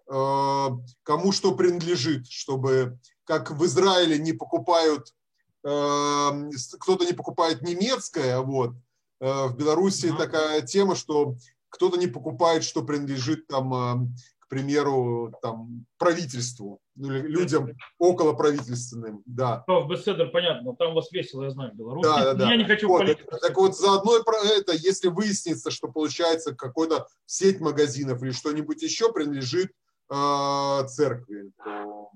кому что принадлежит, чтобы как в Израиле не покупают, кто-то не покупает немецкое, вот, Э, в Беларуси mm-hmm. такая тема, что кто-то не покупает, что принадлежит там, э, к примеру, там, правительству, ну, людям около правительственным, да. В беседер, понятно, там у вас весело, я знаю, в Беларуси. Да, да, да. Я не хочу вот, так, так вот, заодно про это, если выяснится, что получается какой-то сеть магазинов или что-нибудь еще принадлежит э, церкви, то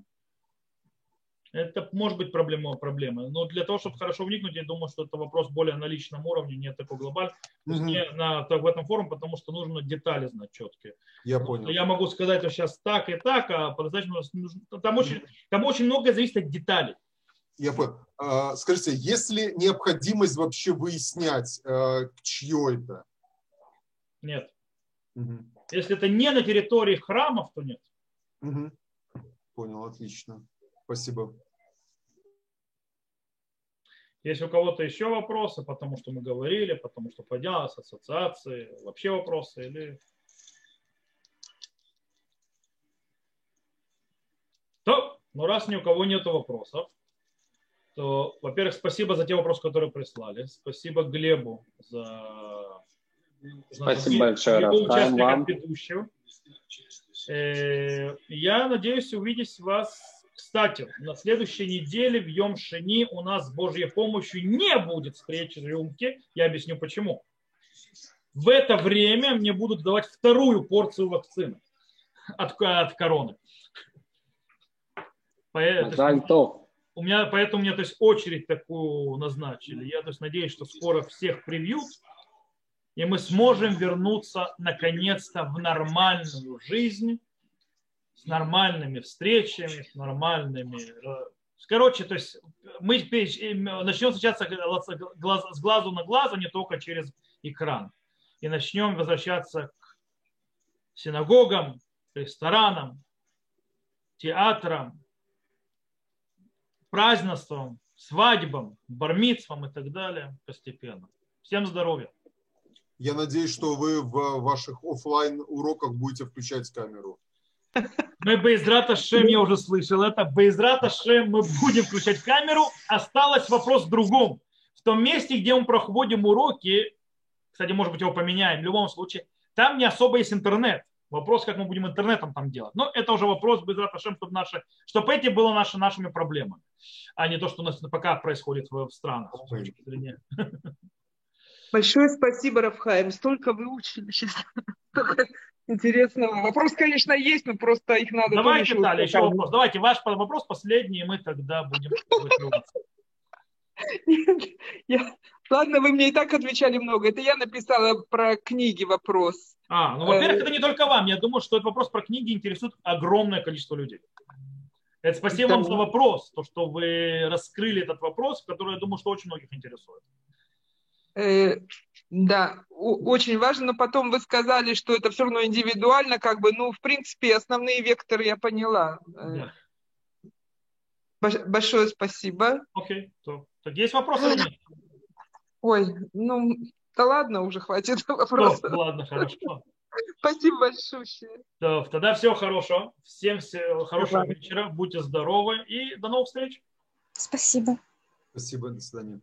это может быть проблема, проблема. Но для того, чтобы хорошо вникнуть, я думаю, что это вопрос более на личном уровне, не такой глобальный. Mm-hmm. Не на, в этом форуме, потому что нужно детали знать четкие. Я понял. Я могу сказать, что сейчас так и так, а по-настоящему там очень, там очень многое зависит от деталей. Я понял. А, скажите, есть ли необходимость вообще выяснять, а, чье это? Нет. Угу. Если это не на территории храмов, то нет. Угу. Понял, отлично. Спасибо. Есть у кого-то еще вопросы, потому что мы говорили, потому что поднялась ассоциации, вообще вопросы или... То, ну раз ни у кого нет вопросов, то, во-первых, спасибо за те вопросы, которые прислали. Спасибо Глебу за, спасибо большое, участие как ведущего. Э, я надеюсь увидеть вас кстати, на следующей неделе в Йом-Шини у нас с Божьей помощью не будет встречи рюмки. Я объясню почему. В это время мне будут давать вторую порцию вакцины от, от короны. Поэтому, у меня, поэтому у меня то есть, очередь такую назначили. Я то есть, надеюсь, что скоро всех привьют. и мы сможем вернуться наконец-то в нормальную жизнь, с нормальными встречами, с нормальными... Э, короче, то есть мы начнем встречаться с глазу на глаз, а не только через экран. И начнем возвращаться к синагогам, ресторанам, театрам, празднествам, свадьбам, бармитствам и так далее постепенно. Всем здоровья! Я надеюсь, что вы в ваших офлайн уроках будете включать камеру. Мы Бейзрата Шем, я уже слышал это, Бейзрата Шем мы будем включать камеру. Осталось вопрос в другом. В том месте, где мы проходим уроки, кстати, может быть, его поменяем, в любом случае, там не особо есть интернет. Вопрос, как мы будем интернетом там делать. Но это уже вопрос, Бейзрата Шем, чтобы, наши, чтобы эти было наши, нашими проблемами, а не то, что у нас пока происходит в, в странах. Большое спасибо, Рафхаем. Столько выучили сейчас. интересного. Вопрос, конечно, есть, но просто их надо... Давайте, Таля, еще вопрос. Давайте, ваш вопрос последний, и мы тогда будем я... Ладно, вы мне и так отвечали много. Это я написала про книги вопрос. А, ну, во-первых, это не только вам. Я думаю, что этот вопрос про книги интересует огромное количество людей. Это спасибо вам за вопрос, то, что вы раскрыли этот вопрос, который, я думаю, что очень многих интересует. Э, да, очень важно, но потом вы сказали, что это все равно индивидуально, как бы, ну, в принципе, основные векторы я поняла. Э, да. Большое спасибо. Окей, то, так есть вопросы или нет? Ой, ну, да ладно, уже хватит вопросов. Ну, ладно, хорошо. Спасибо большое. То, тогда всего хорошего. Всем всего хорошего вечера. Будьте здоровы и до новых встреч. Спасибо. Спасибо, до свидания.